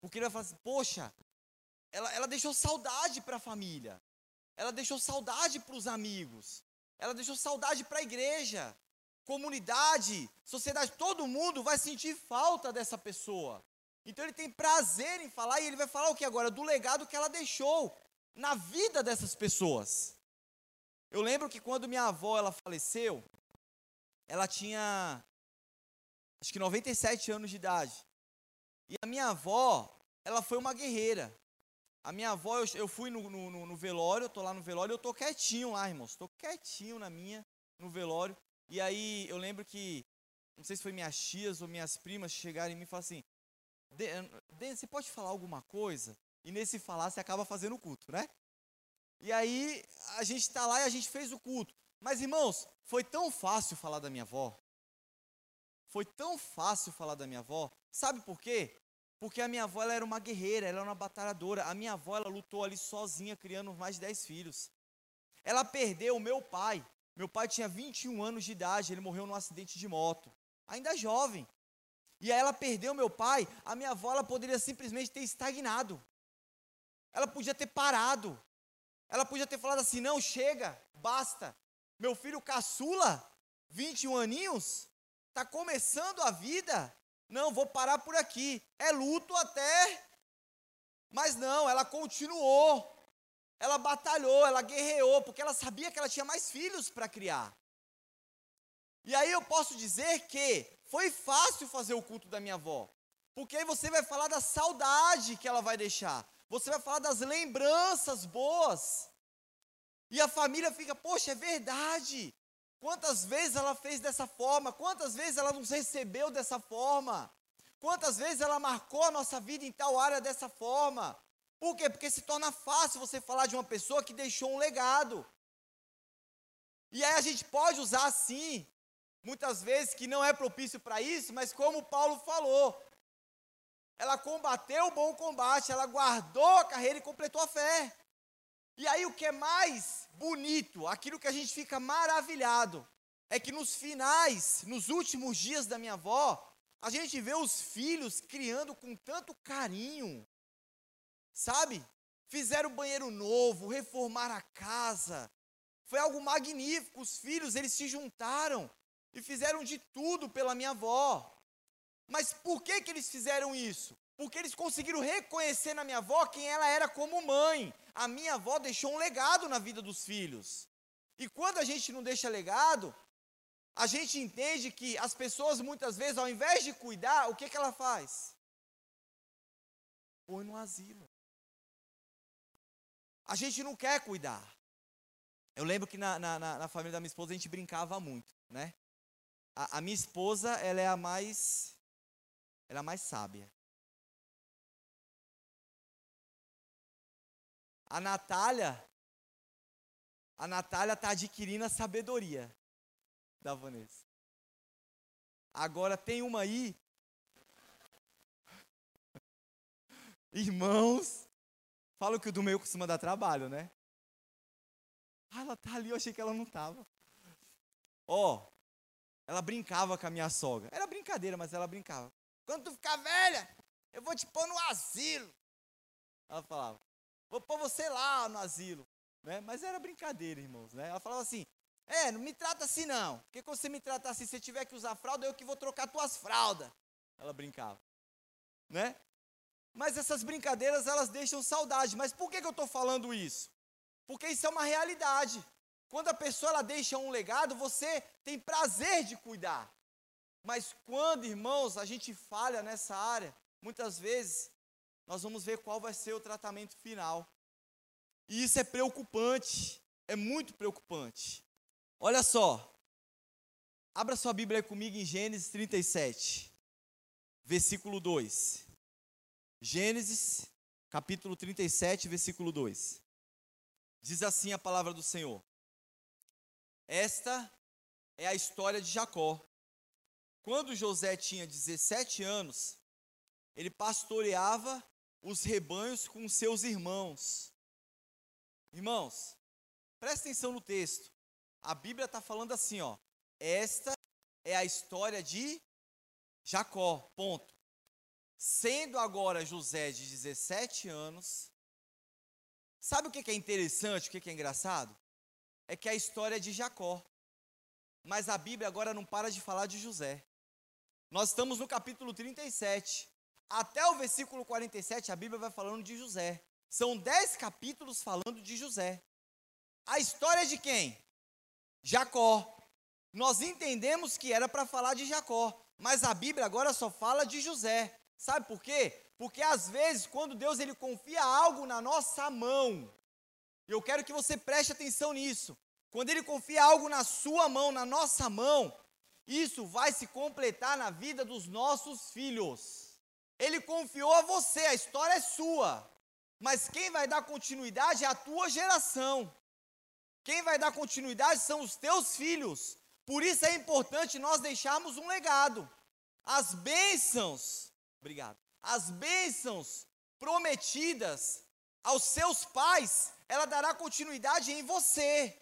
Porque ele vai falar assim, poxa, ela, ela deixou saudade para a família. Ela deixou saudade para os amigos. Ela deixou saudade para a igreja. Comunidade, sociedade, todo mundo vai sentir falta dessa pessoa. Então ele tem prazer em falar e ele vai falar o que agora? Do legado que ela deixou na vida dessas pessoas. Eu lembro que quando minha avó ela faleceu, ela tinha acho que 97 anos de idade. E a minha avó, ela foi uma guerreira. A minha avó, eu, eu fui no, no, no, velório, eu tô lá no velório, eu tô quietinho lá, irmãos. Tô quietinho na minha, no velório. E aí eu lembro que, não sei se foi minhas tias ou minhas primas chegaram em mim e falaram assim: Dan, você pode falar alguma coisa? E nesse falar você acaba fazendo o culto, né? E aí a gente está lá e a gente fez o culto. Mas irmãos, foi tão fácil falar da minha avó. Foi tão fácil falar da minha avó. Sabe por quê? Porque a minha avó ela era uma guerreira, ela era uma batalhadora. A minha avó ela lutou ali sozinha, criando mais de 10 filhos. Ela perdeu o meu pai. Meu pai tinha 21 anos de idade, ele morreu num acidente de moto. Ainda jovem. E aí ela perdeu meu pai, a minha avó ela poderia simplesmente ter estagnado. Ela podia ter parado. Ela podia ter falado assim: não, chega, basta. Meu filho caçula, 21 aninhos, está começando a vida, não, vou parar por aqui. É luto até. Mas não, ela continuou. Ela batalhou, ela guerreou, porque ela sabia que ela tinha mais filhos para criar. E aí eu posso dizer que foi fácil fazer o culto da minha avó. Porque aí você vai falar da saudade que ela vai deixar. Você vai falar das lembranças boas. E a família fica, poxa, é verdade. Quantas vezes ela fez dessa forma? Quantas vezes ela nos recebeu dessa forma? Quantas vezes ela marcou a nossa vida em tal área dessa forma? Por quê? Porque se torna fácil você falar de uma pessoa que deixou um legado. E aí a gente pode usar assim, muitas vezes que não é propício para isso, mas como Paulo falou, ela combateu o bom combate, ela guardou a carreira e completou a fé. E aí o que é mais bonito, aquilo que a gente fica maravilhado, é que nos finais, nos últimos dias da minha avó, a gente vê os filhos criando com tanto carinho, sabe? Fizeram banheiro novo, reformaram a casa. Foi algo magnífico. Os filhos, eles se juntaram e fizeram de tudo pela minha avó. Mas por que, que eles fizeram isso? Porque eles conseguiram reconhecer na minha avó quem ela era como mãe. A minha avó deixou um legado na vida dos filhos. E quando a gente não deixa legado, a gente entende que as pessoas muitas vezes, ao invés de cuidar, o que, que ela faz? Põe no asilo. A gente não quer cuidar. Eu lembro que na, na, na família da minha esposa a gente brincava muito, né? A, a minha esposa, ela é a mais ela é mais sábia. A Natália, a Natália está adquirindo a sabedoria da Vanessa. Agora tem uma aí. Irmãos, falo que o do meio costuma dar trabalho, né? Ah, ela tá ali, eu achei que ela não tava. Ó, oh, ela brincava com a minha sogra. Era brincadeira, mas ela brincava. Quando tu ficar velha, eu vou te pôr no asilo. Ela falava, vou pôr você lá no asilo. Né? Mas era brincadeira, irmãos. Né? Ela falava assim, é, não me trata assim não. Porque quando você me trata assim, se você tiver que usar fralda, eu que vou trocar tuas fraldas. Ela brincava. Né? Mas essas brincadeiras, elas deixam saudade. Mas por que, que eu estou falando isso? Porque isso é uma realidade. Quando a pessoa ela deixa um legado, você tem prazer de cuidar. Mas quando, irmãos, a gente falha nessa área, muitas vezes nós vamos ver qual vai ser o tratamento final. E isso é preocupante, é muito preocupante. Olha só, abra sua Bíblia comigo em Gênesis 37, versículo 2. Gênesis, capítulo 37, versículo 2. Diz assim a palavra do Senhor: Esta é a história de Jacó. Quando José tinha 17 anos, ele pastoreava os rebanhos com seus irmãos. Irmãos, presta atenção no texto. A Bíblia está falando assim, ó. Esta é a história de Jacó, ponto. Sendo agora José de 17 anos, sabe o que é interessante, o que é engraçado? É que a história é de Jacó. Mas a Bíblia agora não para de falar de José. Nós estamos no capítulo 37. Até o versículo 47, a Bíblia vai falando de José. São dez capítulos falando de José. A história de quem? Jacó. Nós entendemos que era para falar de Jacó, mas a Bíblia agora só fala de José. Sabe por quê? Porque às vezes, quando Deus ele confia algo na nossa mão, eu quero que você preste atenção nisso. Quando ele confia algo na sua mão, na nossa mão, isso vai se completar na vida dos nossos filhos. Ele confiou a você, a história é sua. Mas quem vai dar continuidade é a tua geração. Quem vai dar continuidade são os teus filhos. Por isso é importante nós deixarmos um legado. As bênçãos, obrigado. As bênçãos prometidas aos seus pais, ela dará continuidade em você.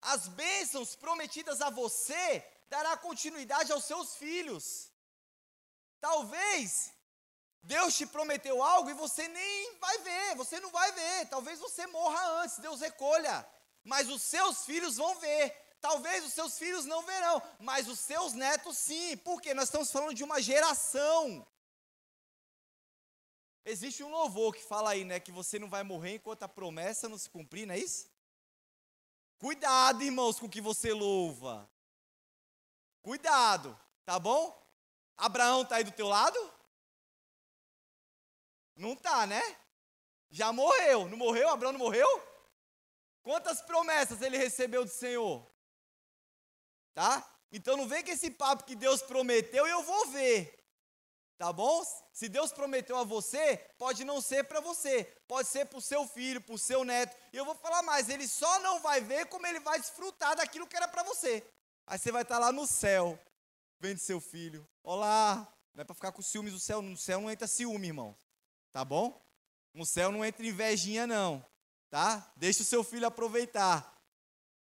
As bênçãos prometidas a você, dará continuidade aos seus filhos. Talvez Deus te prometeu algo e você nem vai ver, você não vai ver. Talvez você morra antes, Deus recolha. Mas os seus filhos vão ver. Talvez os seus filhos não verão, mas os seus netos sim. Porque nós estamos falando de uma geração. Existe um louvor que fala aí, né, que você não vai morrer enquanto a promessa não se cumprir, não é isso? Cuidado, irmãos, com o que você louva. Cuidado, tá bom? Abraão tá aí do teu lado? Não tá, né? Já morreu. Não morreu? Abraão não morreu? Quantas promessas ele recebeu do Senhor? Tá? Então não vem com esse papo que Deus prometeu e eu vou ver. Tá bom? Se Deus prometeu a você, pode não ser para você, pode ser para o seu filho, para o seu neto. E eu vou falar mais, ele só não vai ver como ele vai desfrutar daquilo que era para você. Aí você vai estar tá lá no céu, vendo seu filho. Olá, não é para ficar com ciúmes do céu, no céu não entra ciúme, irmão. Tá bom? No céu não entra invejinha não, tá? Deixa o seu filho aproveitar.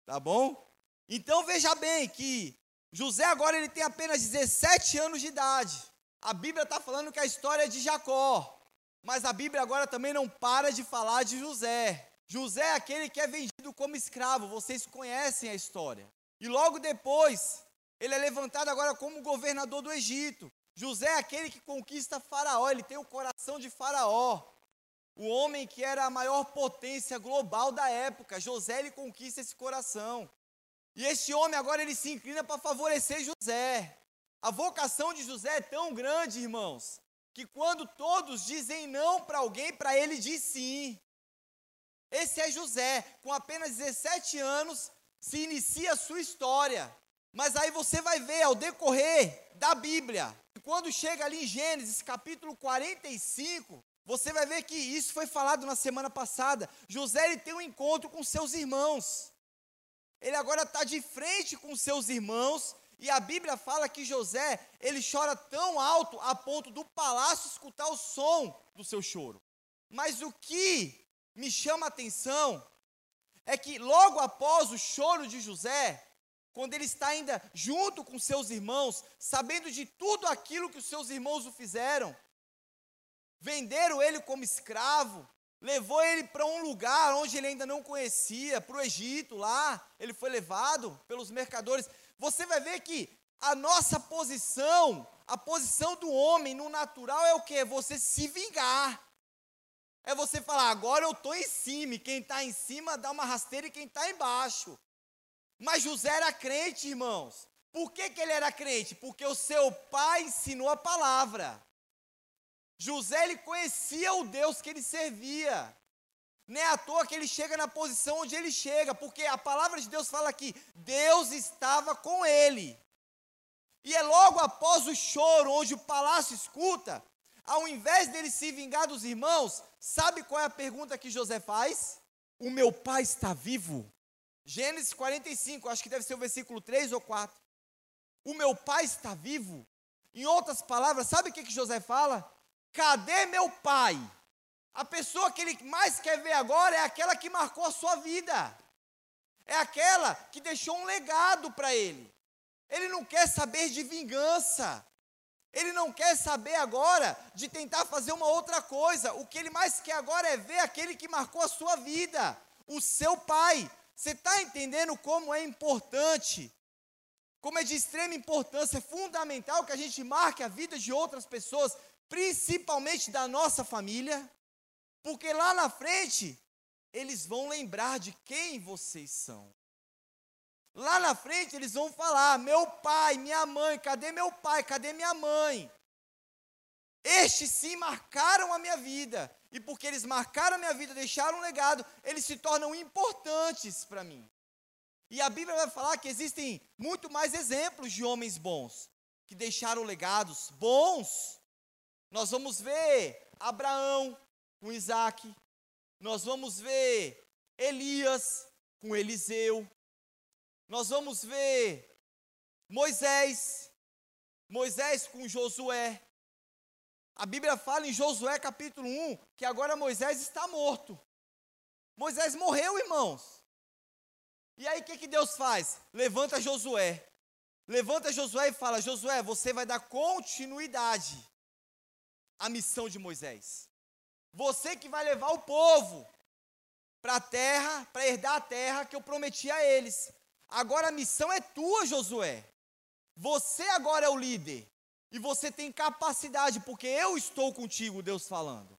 Tá bom? Então veja bem que José agora ele tem apenas 17 anos de idade. A Bíblia está falando que a história é de Jacó, mas a Bíblia agora também não para de falar de José. José é aquele que é vendido como escravo, vocês conhecem a história. E logo depois, ele é levantado agora como governador do Egito. José é aquele que conquista Faraó, ele tem o coração de Faraó. O homem que era a maior potência global da época, José ele conquista esse coração. E esse homem agora ele se inclina para favorecer José. A vocação de José é tão grande, irmãos, que quando todos dizem não para alguém, para ele diz sim. Esse é José, com apenas 17 anos, se inicia a sua história. Mas aí você vai ver ao decorrer da Bíblia, quando chega ali em Gênesis capítulo 45, você vai ver que isso foi falado na semana passada. José ele tem um encontro com seus irmãos. Ele agora está de frente com seus irmãos e a Bíblia fala que José, ele chora tão alto a ponto do palácio escutar o som do seu choro. Mas o que me chama a atenção é que logo após o choro de José, quando ele está ainda junto com seus irmãos, sabendo de tudo aquilo que os seus irmãos o fizeram, venderam ele como escravo, levou ele para um lugar onde ele ainda não conhecia, para o Egito, lá, ele foi levado pelos mercadores. Você vai ver que a nossa posição, a posição do homem no natural é o que? Você se vingar. É você falar, agora eu estou em cima, e quem está em cima dá uma rasteira e quem está embaixo. Mas José era crente, irmãos. Por que, que ele era crente? Porque o seu pai ensinou a palavra. José ele conhecia o Deus que ele servia. Nem é à toa que ele chega na posição onde ele chega, porque a palavra de Deus fala que Deus estava com ele. E é logo após o choro, onde o palácio escuta, ao invés dele se vingar dos irmãos, sabe qual é a pergunta que José faz? O meu pai está vivo? Gênesis 45, acho que deve ser o versículo 3 ou 4. O meu pai está vivo? Em outras palavras, sabe o que, que José fala? Cadê meu pai? A pessoa que ele mais quer ver agora é aquela que marcou a sua vida. É aquela que deixou um legado para ele. Ele não quer saber de vingança. Ele não quer saber agora de tentar fazer uma outra coisa. O que ele mais quer agora é ver aquele que marcou a sua vida, o seu pai. Você está entendendo como é importante, como é de extrema importância, é fundamental que a gente marque a vida de outras pessoas, principalmente da nossa família? Porque lá na frente, eles vão lembrar de quem vocês são. Lá na frente, eles vão falar: meu pai, minha mãe, cadê meu pai, cadê minha mãe? Estes sim marcaram a minha vida. E porque eles marcaram a minha vida, deixaram um legado, eles se tornam importantes para mim. E a Bíblia vai falar que existem muito mais exemplos de homens bons, que deixaram legados bons. Nós vamos ver Abraão, com Isaac. Nós vamos ver Elias com Eliseu. Nós vamos ver Moisés, Moisés com Josué. A Bíblia fala em Josué capítulo 1 que agora Moisés está morto. Moisés morreu, irmãos. E aí o que, que Deus faz? Levanta Josué. Levanta Josué e fala: Josué, você vai dar continuidade à missão de Moisés. Você que vai levar o povo para a terra, para herdar a terra que eu prometi a eles. Agora a missão é tua, Josué. Você agora é o líder. E você tem capacidade, porque eu estou contigo, Deus falando.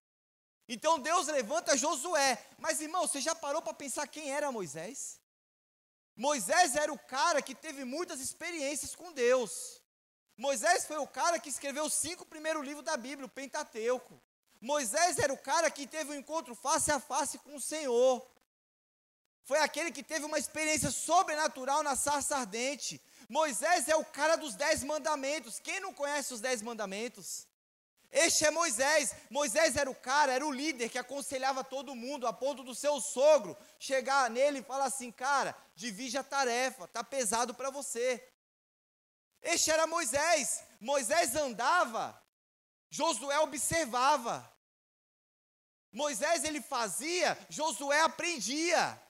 Então Deus levanta Josué. Mas irmão, você já parou para pensar quem era Moisés? Moisés era o cara que teve muitas experiências com Deus. Moisés foi o cara que escreveu os cinco primeiros livros da Bíblia, o Pentateuco. Moisés era o cara que teve um encontro face a face com o Senhor. Foi aquele que teve uma experiência sobrenatural na sarça ardente. Moisés é o cara dos dez mandamentos. Quem não conhece os dez mandamentos? Este é Moisés. Moisés era o cara, era o líder que aconselhava todo mundo, a ponto do seu sogro chegar nele e falar assim: cara, divide a tarefa, tá pesado para você. Este era Moisés. Moisés andava, Josué observava. Moisés ele fazia, Josué aprendia.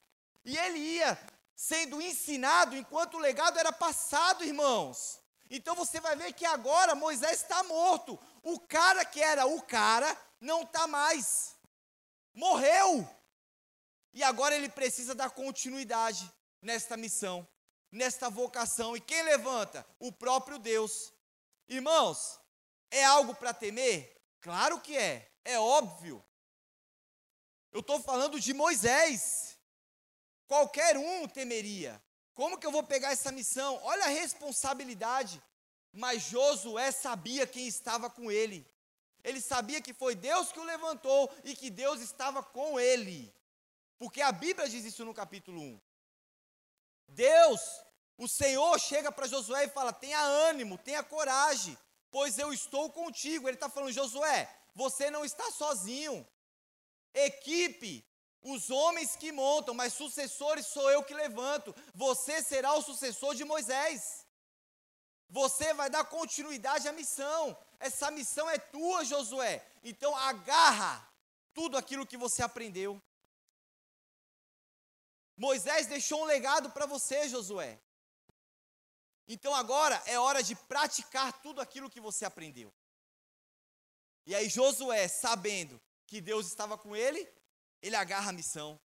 E ele ia sendo ensinado enquanto o legado era passado, irmãos. Então você vai ver que agora Moisés está morto. O cara que era o cara não está mais. Morreu. E agora ele precisa dar continuidade nesta missão, nesta vocação. E quem levanta? O próprio Deus. Irmãos, é algo para temer? Claro que é, é óbvio. Eu estou falando de Moisés. Qualquer um temeria. Como que eu vou pegar essa missão? Olha a responsabilidade. Mas Josué sabia quem estava com ele. Ele sabia que foi Deus que o levantou e que Deus estava com ele. Porque a Bíblia diz isso no capítulo 1. Deus, o Senhor, chega para Josué e fala: tenha ânimo, tenha coragem, pois eu estou contigo. Ele está falando, Josué, você não está sozinho. Equipe, os homens que montam, mas sucessores sou eu que levanto. Você será o sucessor de Moisés. Você vai dar continuidade à missão. Essa missão é tua, Josué. Então agarra tudo aquilo que você aprendeu. Moisés deixou um legado para você, Josué. Então agora é hora de praticar tudo aquilo que você aprendeu. E aí Josué, sabendo que Deus estava com ele, ele agarra a missão.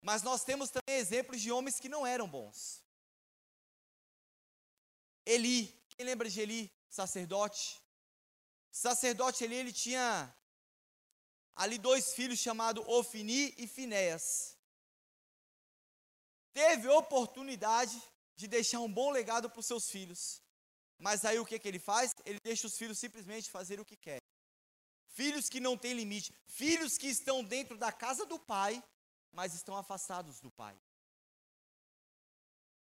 Mas nós temos também exemplos de homens que não eram bons. Eli, quem lembra de Eli, sacerdote? Sacerdote Eli, ele tinha ali dois filhos chamados Ofini e Finéas. Teve oportunidade de deixar um bom legado para os seus filhos. Mas aí o que, que ele faz? Ele deixa os filhos simplesmente fazer o que quer filhos que não têm limite, filhos que estão dentro da casa do pai, mas estão afastados do pai.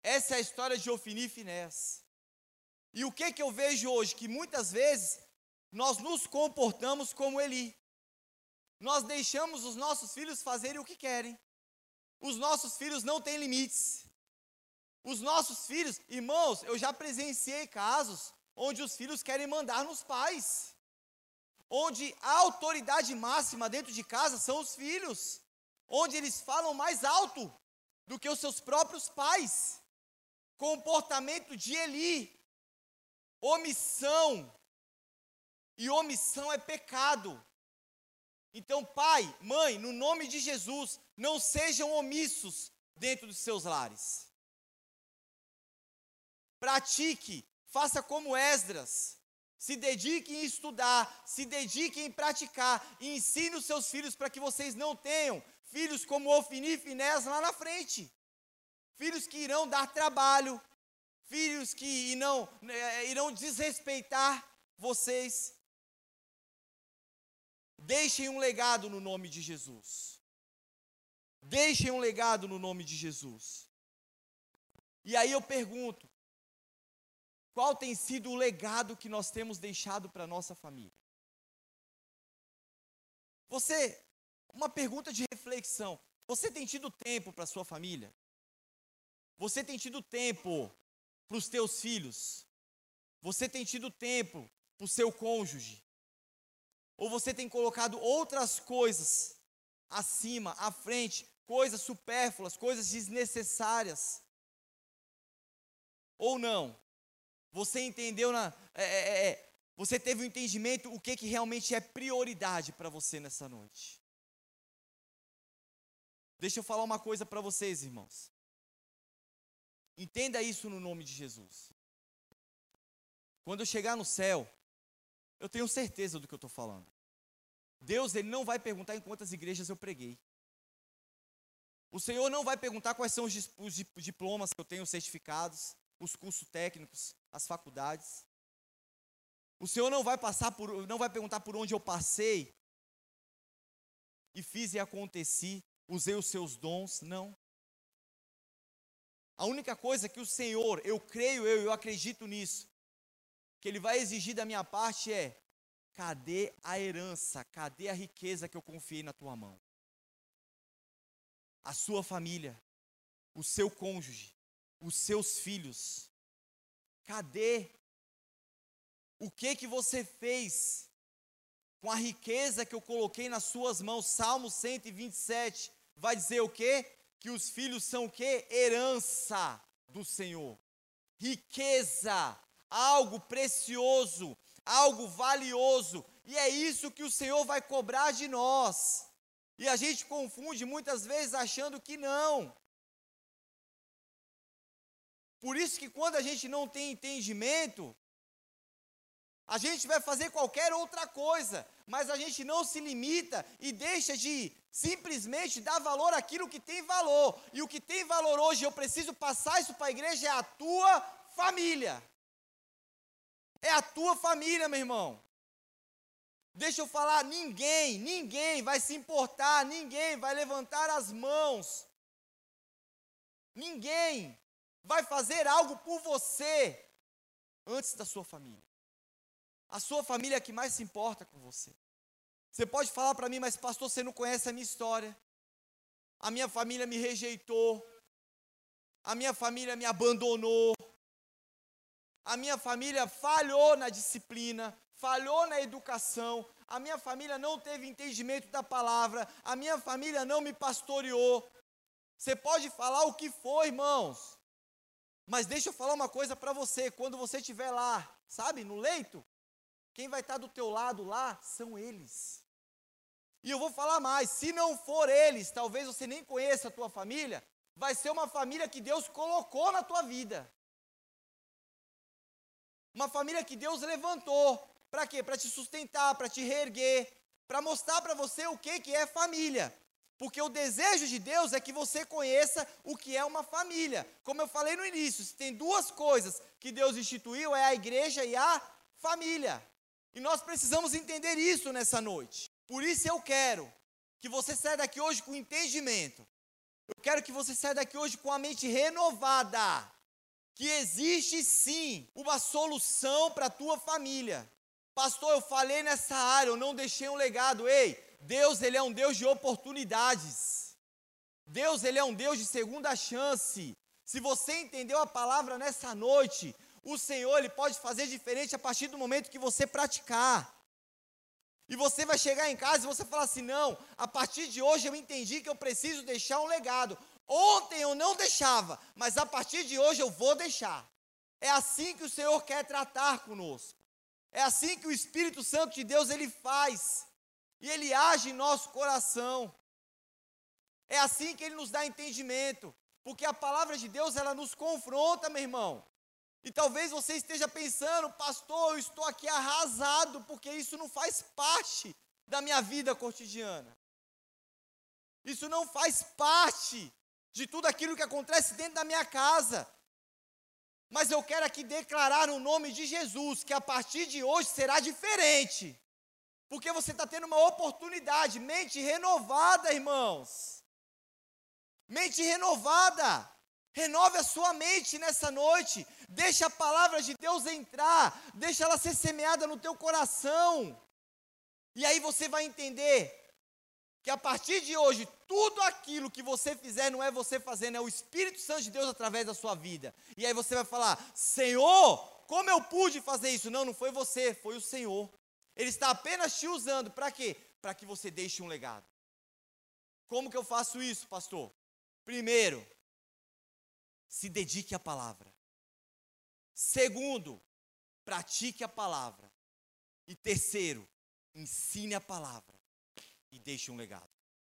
Essa é a história de Ofini e Finés. E o que que eu vejo hoje? Que muitas vezes nós nos comportamos como Eli. Nós deixamos os nossos filhos fazerem o que querem. Os nossos filhos não têm limites. Os nossos filhos, irmãos, eu já presenciei casos onde os filhos querem mandar nos pais onde a autoridade máxima dentro de casa são os filhos, onde eles falam mais alto do que os seus próprios pais. Comportamento de Eli, omissão, e omissão é pecado. Então, pai, mãe, no nome de Jesus, não sejam omissos dentro dos seus lares. Pratique, faça como Esdras, se dediquem em estudar, se dediquem em praticar, e ensine os seus filhos para que vocês não tenham filhos como Ofini e Finés lá na frente. Filhos que irão dar trabalho, filhos que irão, né, irão desrespeitar vocês. Deixem um legado no nome de Jesus. Deixem um legado no nome de Jesus. E aí eu pergunto: qual tem sido o legado que nós temos deixado para a nossa família? Você, uma pergunta de reflexão: você tem tido tempo para a sua família? Você tem tido tempo para os teus filhos? Você tem tido tempo para o seu cônjuge? Ou você tem colocado outras coisas acima, à frente, coisas supérfluas, coisas desnecessárias? Ou não? Você entendeu na. É, é, é, você teve um entendimento o que, que realmente é prioridade para você nessa noite. Deixa eu falar uma coisa para vocês, irmãos. Entenda isso no nome de Jesus. Quando eu chegar no céu, eu tenho certeza do que eu estou falando. Deus ele não vai perguntar em quantas igrejas eu preguei. O Senhor não vai perguntar quais são os, os diplomas que eu tenho, os certificados, os cursos técnicos, as faculdades. O Senhor não vai passar por, não vai perguntar por onde eu passei e fiz e aconteci, usei os seus dons, não. A única coisa que o Senhor, eu creio, eu, eu acredito nisso, que Ele vai exigir da minha parte é: cadê a herança, cadê a riqueza que eu confiei na tua mão? A sua família, o seu cônjuge, os seus filhos. Cadê? O que que você fez com a riqueza que eu coloquei nas suas mãos? Salmo 127 vai dizer o quê? que os filhos são o quê? Herança do Senhor. Riqueza, algo precioso, algo valioso. E é isso que o Senhor vai cobrar de nós. E a gente confunde muitas vezes achando que não. Por isso que quando a gente não tem entendimento, a gente vai fazer qualquer outra coisa, mas a gente não se limita e deixa de simplesmente dar valor àquilo que tem valor. E o que tem valor hoje, eu preciso passar isso para a igreja, é a tua família. É a tua família, meu irmão. Deixa eu falar, ninguém, ninguém vai se importar, ninguém vai levantar as mãos. Ninguém vai fazer algo por você antes da sua família. A sua família é que mais se importa com você. Você pode falar para mim, mas pastor, você não conhece a minha história. A minha família me rejeitou. A minha família me abandonou. A minha família falhou na disciplina, falhou na educação. A minha família não teve entendimento da palavra. A minha família não me pastoreou. Você pode falar o que for, irmãos. Mas deixa eu falar uma coisa para você, quando você estiver lá, sabe, no leito, quem vai estar do teu lado lá são eles. E eu vou falar mais, se não for eles, talvez você nem conheça a tua família, vai ser uma família que Deus colocou na tua vida. Uma família que Deus levantou. Para quê? Para te sustentar, para te reerguer, para mostrar para você o que, que é família. Porque o desejo de Deus é que você conheça o que é uma família. Como eu falei no início, se tem duas coisas que Deus instituiu, é a igreja e a família. E nós precisamos entender isso nessa noite. Por isso eu quero que você saia daqui hoje com entendimento. Eu quero que você saia daqui hoje com a mente renovada. Que existe sim uma solução para a tua família. Pastor, eu falei nessa área, eu não deixei um legado. Ei, Deus, ele é um Deus de oportunidades. Deus, ele é um Deus de segunda chance. Se você entendeu a palavra nessa noite, o Senhor ele pode fazer diferente a partir do momento que você praticar. E você vai chegar em casa e você falar assim: não, a partir de hoje eu entendi que eu preciso deixar um legado. Ontem eu não deixava, mas a partir de hoje eu vou deixar. É assim que o Senhor quer tratar conosco. É assim que o Espírito Santo de Deus ele faz. E ele age em nosso coração. É assim que ele nos dá entendimento, porque a palavra de Deus ela nos confronta, meu irmão. E talvez você esteja pensando, pastor, eu estou aqui arrasado, porque isso não faz parte da minha vida cotidiana. Isso não faz parte de tudo aquilo que acontece dentro da minha casa. Mas eu quero aqui declarar no nome de Jesus que a partir de hoje será diferente. Porque você está tendo uma oportunidade, mente renovada, irmãos. Mente renovada. Renove a sua mente nessa noite. Deixa a palavra de Deus entrar. Deixa ela ser semeada no teu coração. E aí você vai entender que a partir de hoje, tudo aquilo que você fizer não é você fazendo, é o Espírito Santo de Deus através da sua vida. E aí você vai falar: Senhor, como eu pude fazer isso? Não, não foi você, foi o Senhor. Ele está apenas te usando para quê? Para que você deixe um legado. Como que eu faço isso, pastor? Primeiro, se dedique à palavra. Segundo, pratique a palavra. E terceiro, ensine a palavra e deixe um legado.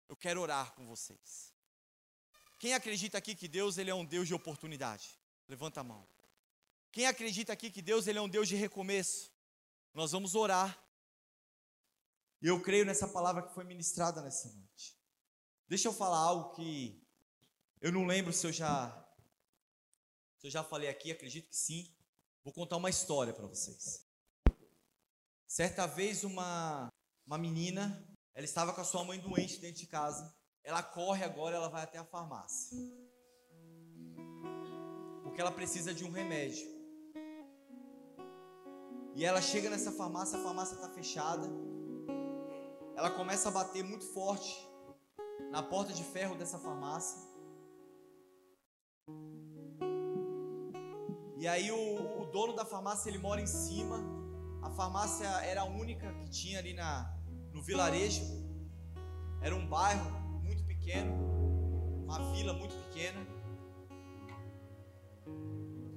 Eu quero orar com vocês. Quem acredita aqui que Deus ele é um Deus de oportunidade? Levanta a mão. Quem acredita aqui que Deus ele é um Deus de recomeço? Nós vamos orar. E eu creio nessa palavra que foi ministrada nessa noite. Deixa eu falar algo que Eu não lembro se eu já se eu já falei aqui, acredito que sim. Vou contar uma história para vocês. Certa vez uma uma menina, ela estava com a sua mãe doente dentro de casa. Ela corre agora, ela vai até a farmácia. Porque ela precisa de um remédio. E ela chega nessa farmácia, a farmácia está fechada. Ela começa a bater muito forte na porta de ferro dessa farmácia. E aí o, o, dono da farmácia ele mora em cima. A farmácia era a única que tinha ali na, no vilarejo. Era um bairro muito pequeno, uma vila muito pequena.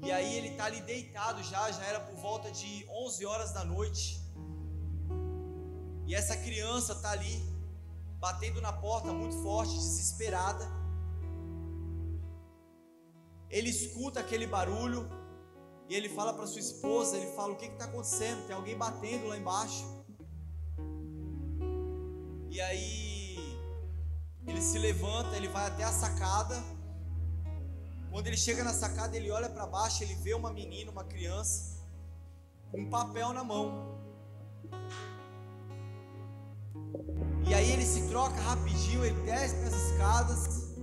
E aí ele está ali deitado já, já era por volta de 11 horas da noite. E essa criança está ali, batendo na porta muito forte, desesperada. Ele escuta aquele barulho e ele fala para sua esposa, ele fala: "O que está acontecendo? Tem alguém batendo lá embaixo?" E aí ele se levanta, ele vai até a sacada quando ele chega na sacada, ele olha para baixo, ele vê uma menina, uma criança, com um papel na mão. E aí ele se troca rapidinho, ele desce as escadas.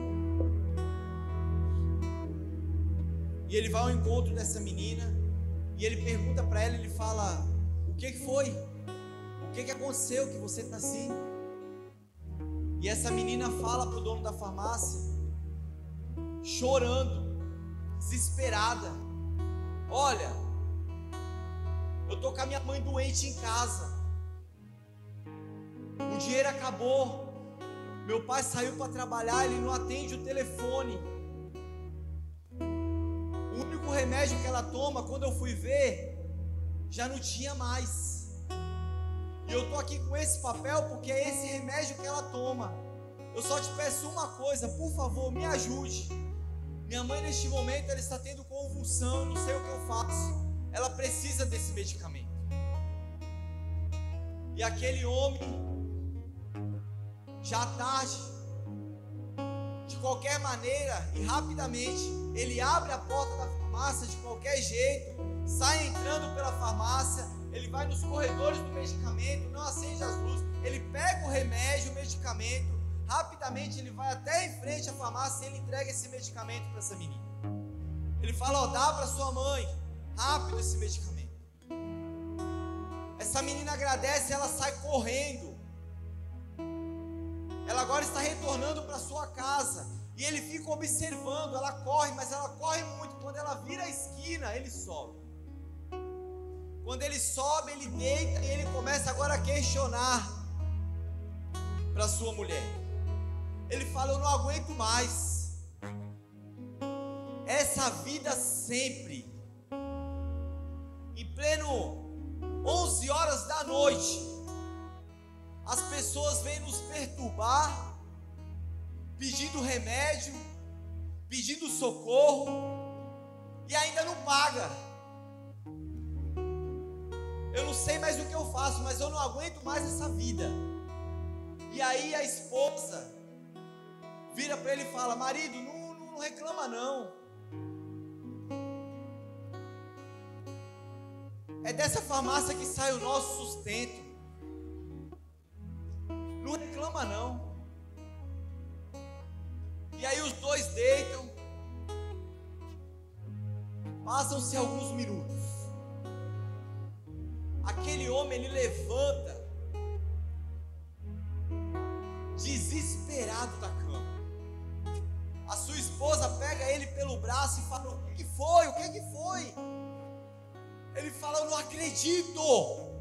E ele vai ao encontro dessa menina. E ele pergunta para ela, ele fala: O que, foi? O que, que aconteceu que você está assim? E essa menina fala para o dono da farmácia chorando, desesperada. Olha, eu tô com a minha mãe doente em casa. O dinheiro acabou. Meu pai saiu para trabalhar, ele não atende o telefone. O único remédio que ela toma, quando eu fui ver, já não tinha mais. E eu tô aqui com esse papel porque é esse remédio que ela toma. Eu só te peço uma coisa, por favor, me ajude. Minha mãe neste momento ela está tendo convulsão, não sei o que eu faço. Ela precisa desse medicamento. E aquele homem, já tarde, de qualquer maneira e rapidamente, ele abre a porta da farmácia de qualquer jeito, sai entrando pela farmácia, ele vai nos corredores do medicamento, não acende as luzes, ele pega o remédio, o medicamento, Rapidamente ele vai até em frente à farmácia e ele entrega esse medicamento para essa menina. Ele fala: Ó, dá para sua mãe, rápido esse medicamento. Essa menina agradece, ela sai correndo. Ela agora está retornando para sua casa. E ele fica observando, ela corre, mas ela corre muito. Quando ela vira a esquina, ele sobe. Quando ele sobe, ele deita e ele começa agora a questionar para sua mulher. Ele fala: Eu não aguento mais. Essa vida sempre. Em pleno 11 horas da noite, as pessoas vêm nos perturbar, pedindo remédio, pedindo socorro, e ainda não paga. Eu não sei mais o que eu faço, mas eu não aguento mais essa vida. E aí a esposa vira para ele e fala: Marido, não, não reclama não. É dessa farmácia que sai o nosso sustento. Não reclama não. E aí os dois deitam. Passam-se alguns minutos. Aquele homem ele levanta desesperado da cama. A sua esposa pega ele pelo braço e fala: O que foi? O que foi? Ele fala: Eu não acredito.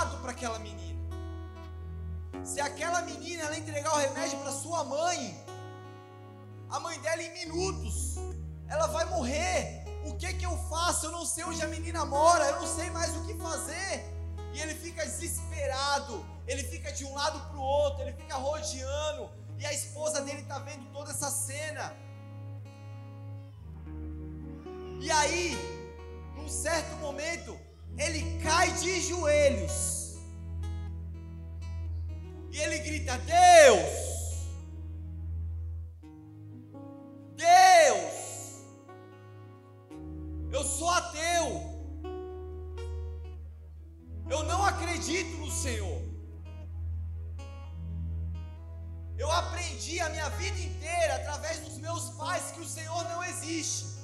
Errado para aquela menina. Se aquela menina ela entregar o remédio para sua mãe, a mãe dela em minutos, ela vai morrer. O que que eu faço? Eu não sei onde a menina mora, eu não sei mais o que fazer. E ele fica desesperado, ele fica de um lado para o outro, ele fica rodeando, e a esposa dele está vendo toda essa cena. E aí, num certo momento, ele cai de joelhos e ele grita: Deus, Deus, eu sou ateu, eu não acredito no Senhor. Eu aprendi a minha vida inteira através dos meus pais que o Senhor não existe.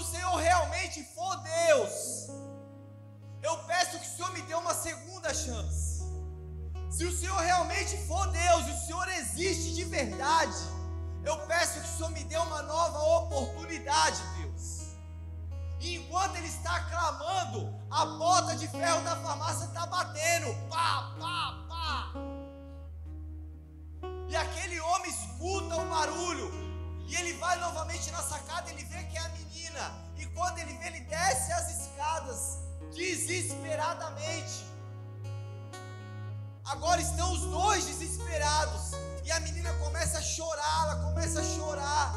O Senhor realmente for Deus, eu peço que o Senhor me dê uma segunda chance. Se o Senhor realmente for Deus e o Senhor existe de verdade, eu peço que o Senhor me dê uma nova oportunidade, Deus. E enquanto ele está clamando, a porta de ferro da farmácia está batendo. Pá, pá, pá. E aquele homem escuta o barulho. E ele vai novamente na sacada, ele vê que é a menina. E quando ele vê, ele desce as escadas desesperadamente. Agora estão os dois desesperados. E a menina começa a chorar, ela começa a chorar.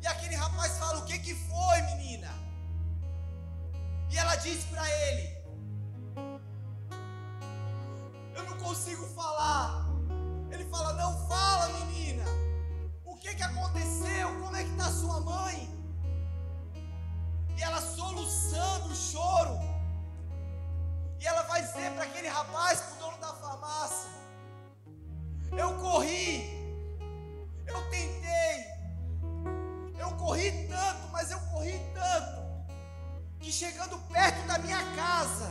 E aquele rapaz fala: O que, que foi, menina? E ela diz para ele: Eu não consigo falar. Ele fala: Não fala, menina. Que, que aconteceu? Como é que está sua mãe? E ela soluçando o choro. E ela vai dizer para aquele rapaz, para o dono da farmácia: Eu corri, eu tentei, eu corri tanto, mas eu corri tanto, que chegando perto da minha casa,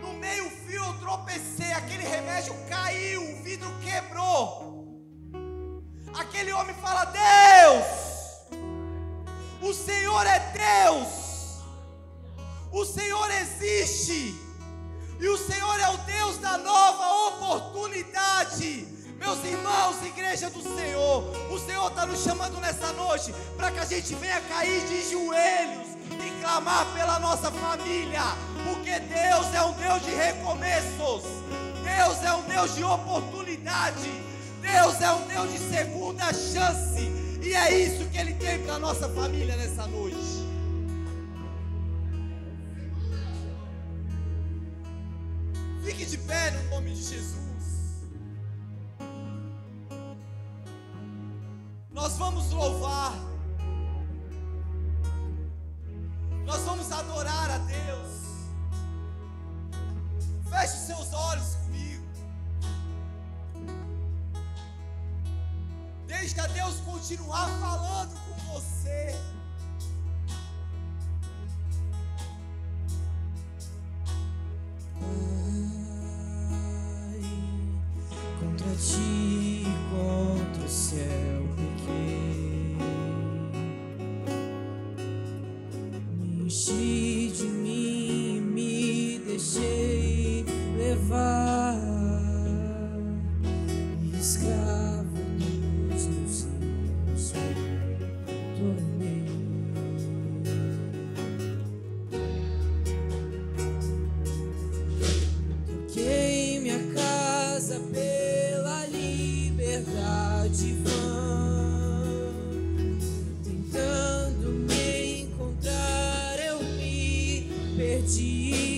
no meio-fio eu tropecei, aquele remédio caiu, o vidro quebrou. Aquele homem fala: Deus, o Senhor é Deus, o Senhor existe. E o Senhor é o Deus da nova oportunidade. Meus irmãos, igreja do Senhor, o Senhor está nos chamando nessa noite para que a gente venha cair de joelhos e clamar pela nossa família, porque Deus é um Deus de recomeços, Deus é um Deus de oportunidade, Deus é um Deus de segunda chance, e é isso que Ele tem para a nossa família nessa noite. Fique de pé no nome de Jesus. Nós vamos louvar. Nós vamos adorar a Deus. Feche seus olhos Deixa Deus continuar falando com você. contra ti, contra o céu me perdi.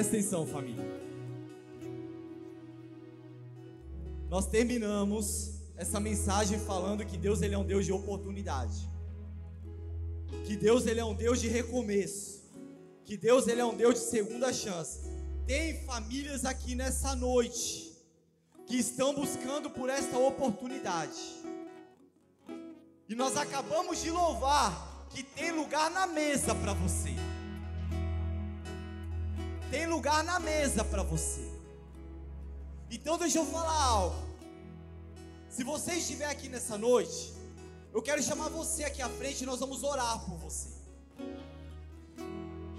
Presta atenção, família. Nós terminamos essa mensagem falando que Deus ele é um Deus de oportunidade. Que Deus ele é um Deus de recomeço. Que Deus ele é um Deus de segunda chance. Tem famílias aqui nessa noite que estão buscando por esta oportunidade. E nós acabamos de louvar que tem lugar na mesa para você. Tem lugar na mesa para você. Então deixa eu falar algo. Se você estiver aqui nessa noite, eu quero chamar você aqui à frente e nós vamos orar por você.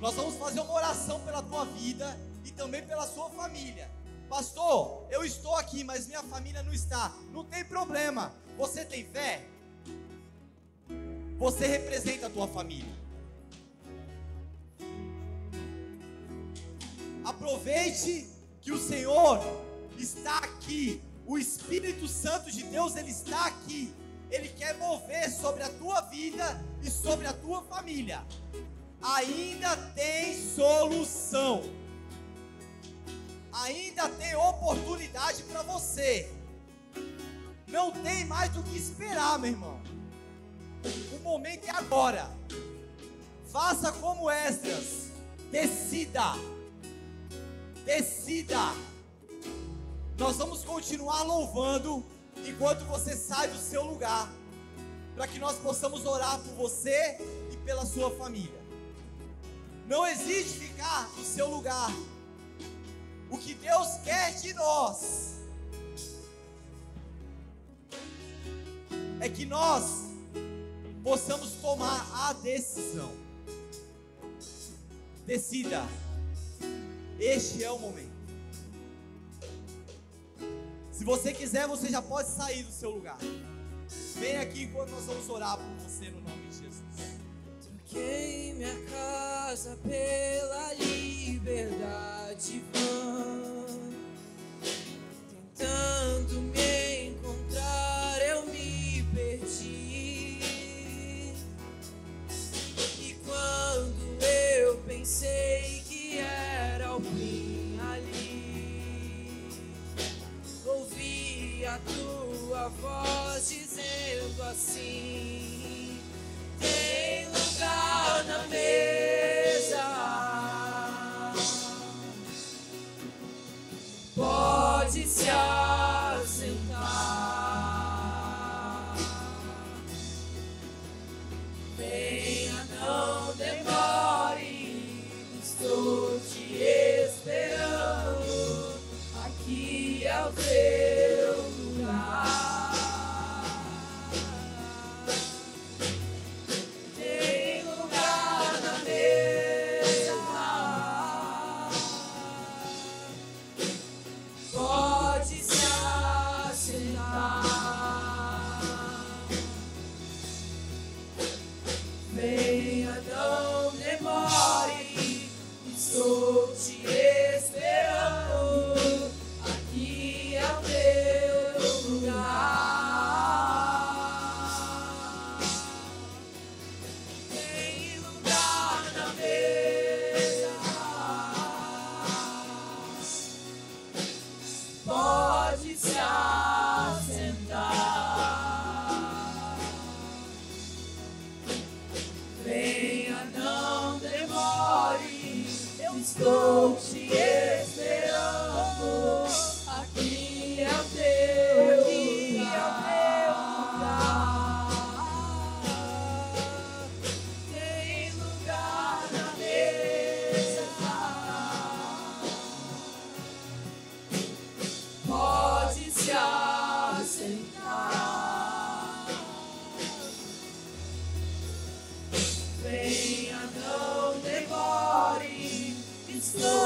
Nós vamos fazer uma oração pela tua vida e também pela sua família. Pastor, eu estou aqui, mas minha família não está. Não tem problema. Você tem fé? Você representa a tua família. Aproveite que o Senhor está aqui. O Espírito Santo de Deus, ele está aqui. Ele quer mover sobre a tua vida e sobre a tua família. Ainda tem solução. Ainda tem oportunidade para você. Não tem mais do que esperar, meu irmão. O momento é agora. Faça como Esdras. Decida. Decida. Nós vamos continuar louvando enquanto você sai do seu lugar, para que nós possamos orar por você e pela sua família. Não existe ficar no seu lugar. O que Deus quer de nós é que nós possamos tomar a decisão. Decida. Este é o momento. Se você quiser, você já pode sair do seu lugar. Vem aqui enquanto nós vamos orar por você no nome de Jesus. Troquei minha casa pela liberdade. Voz dizendo assim: Venha,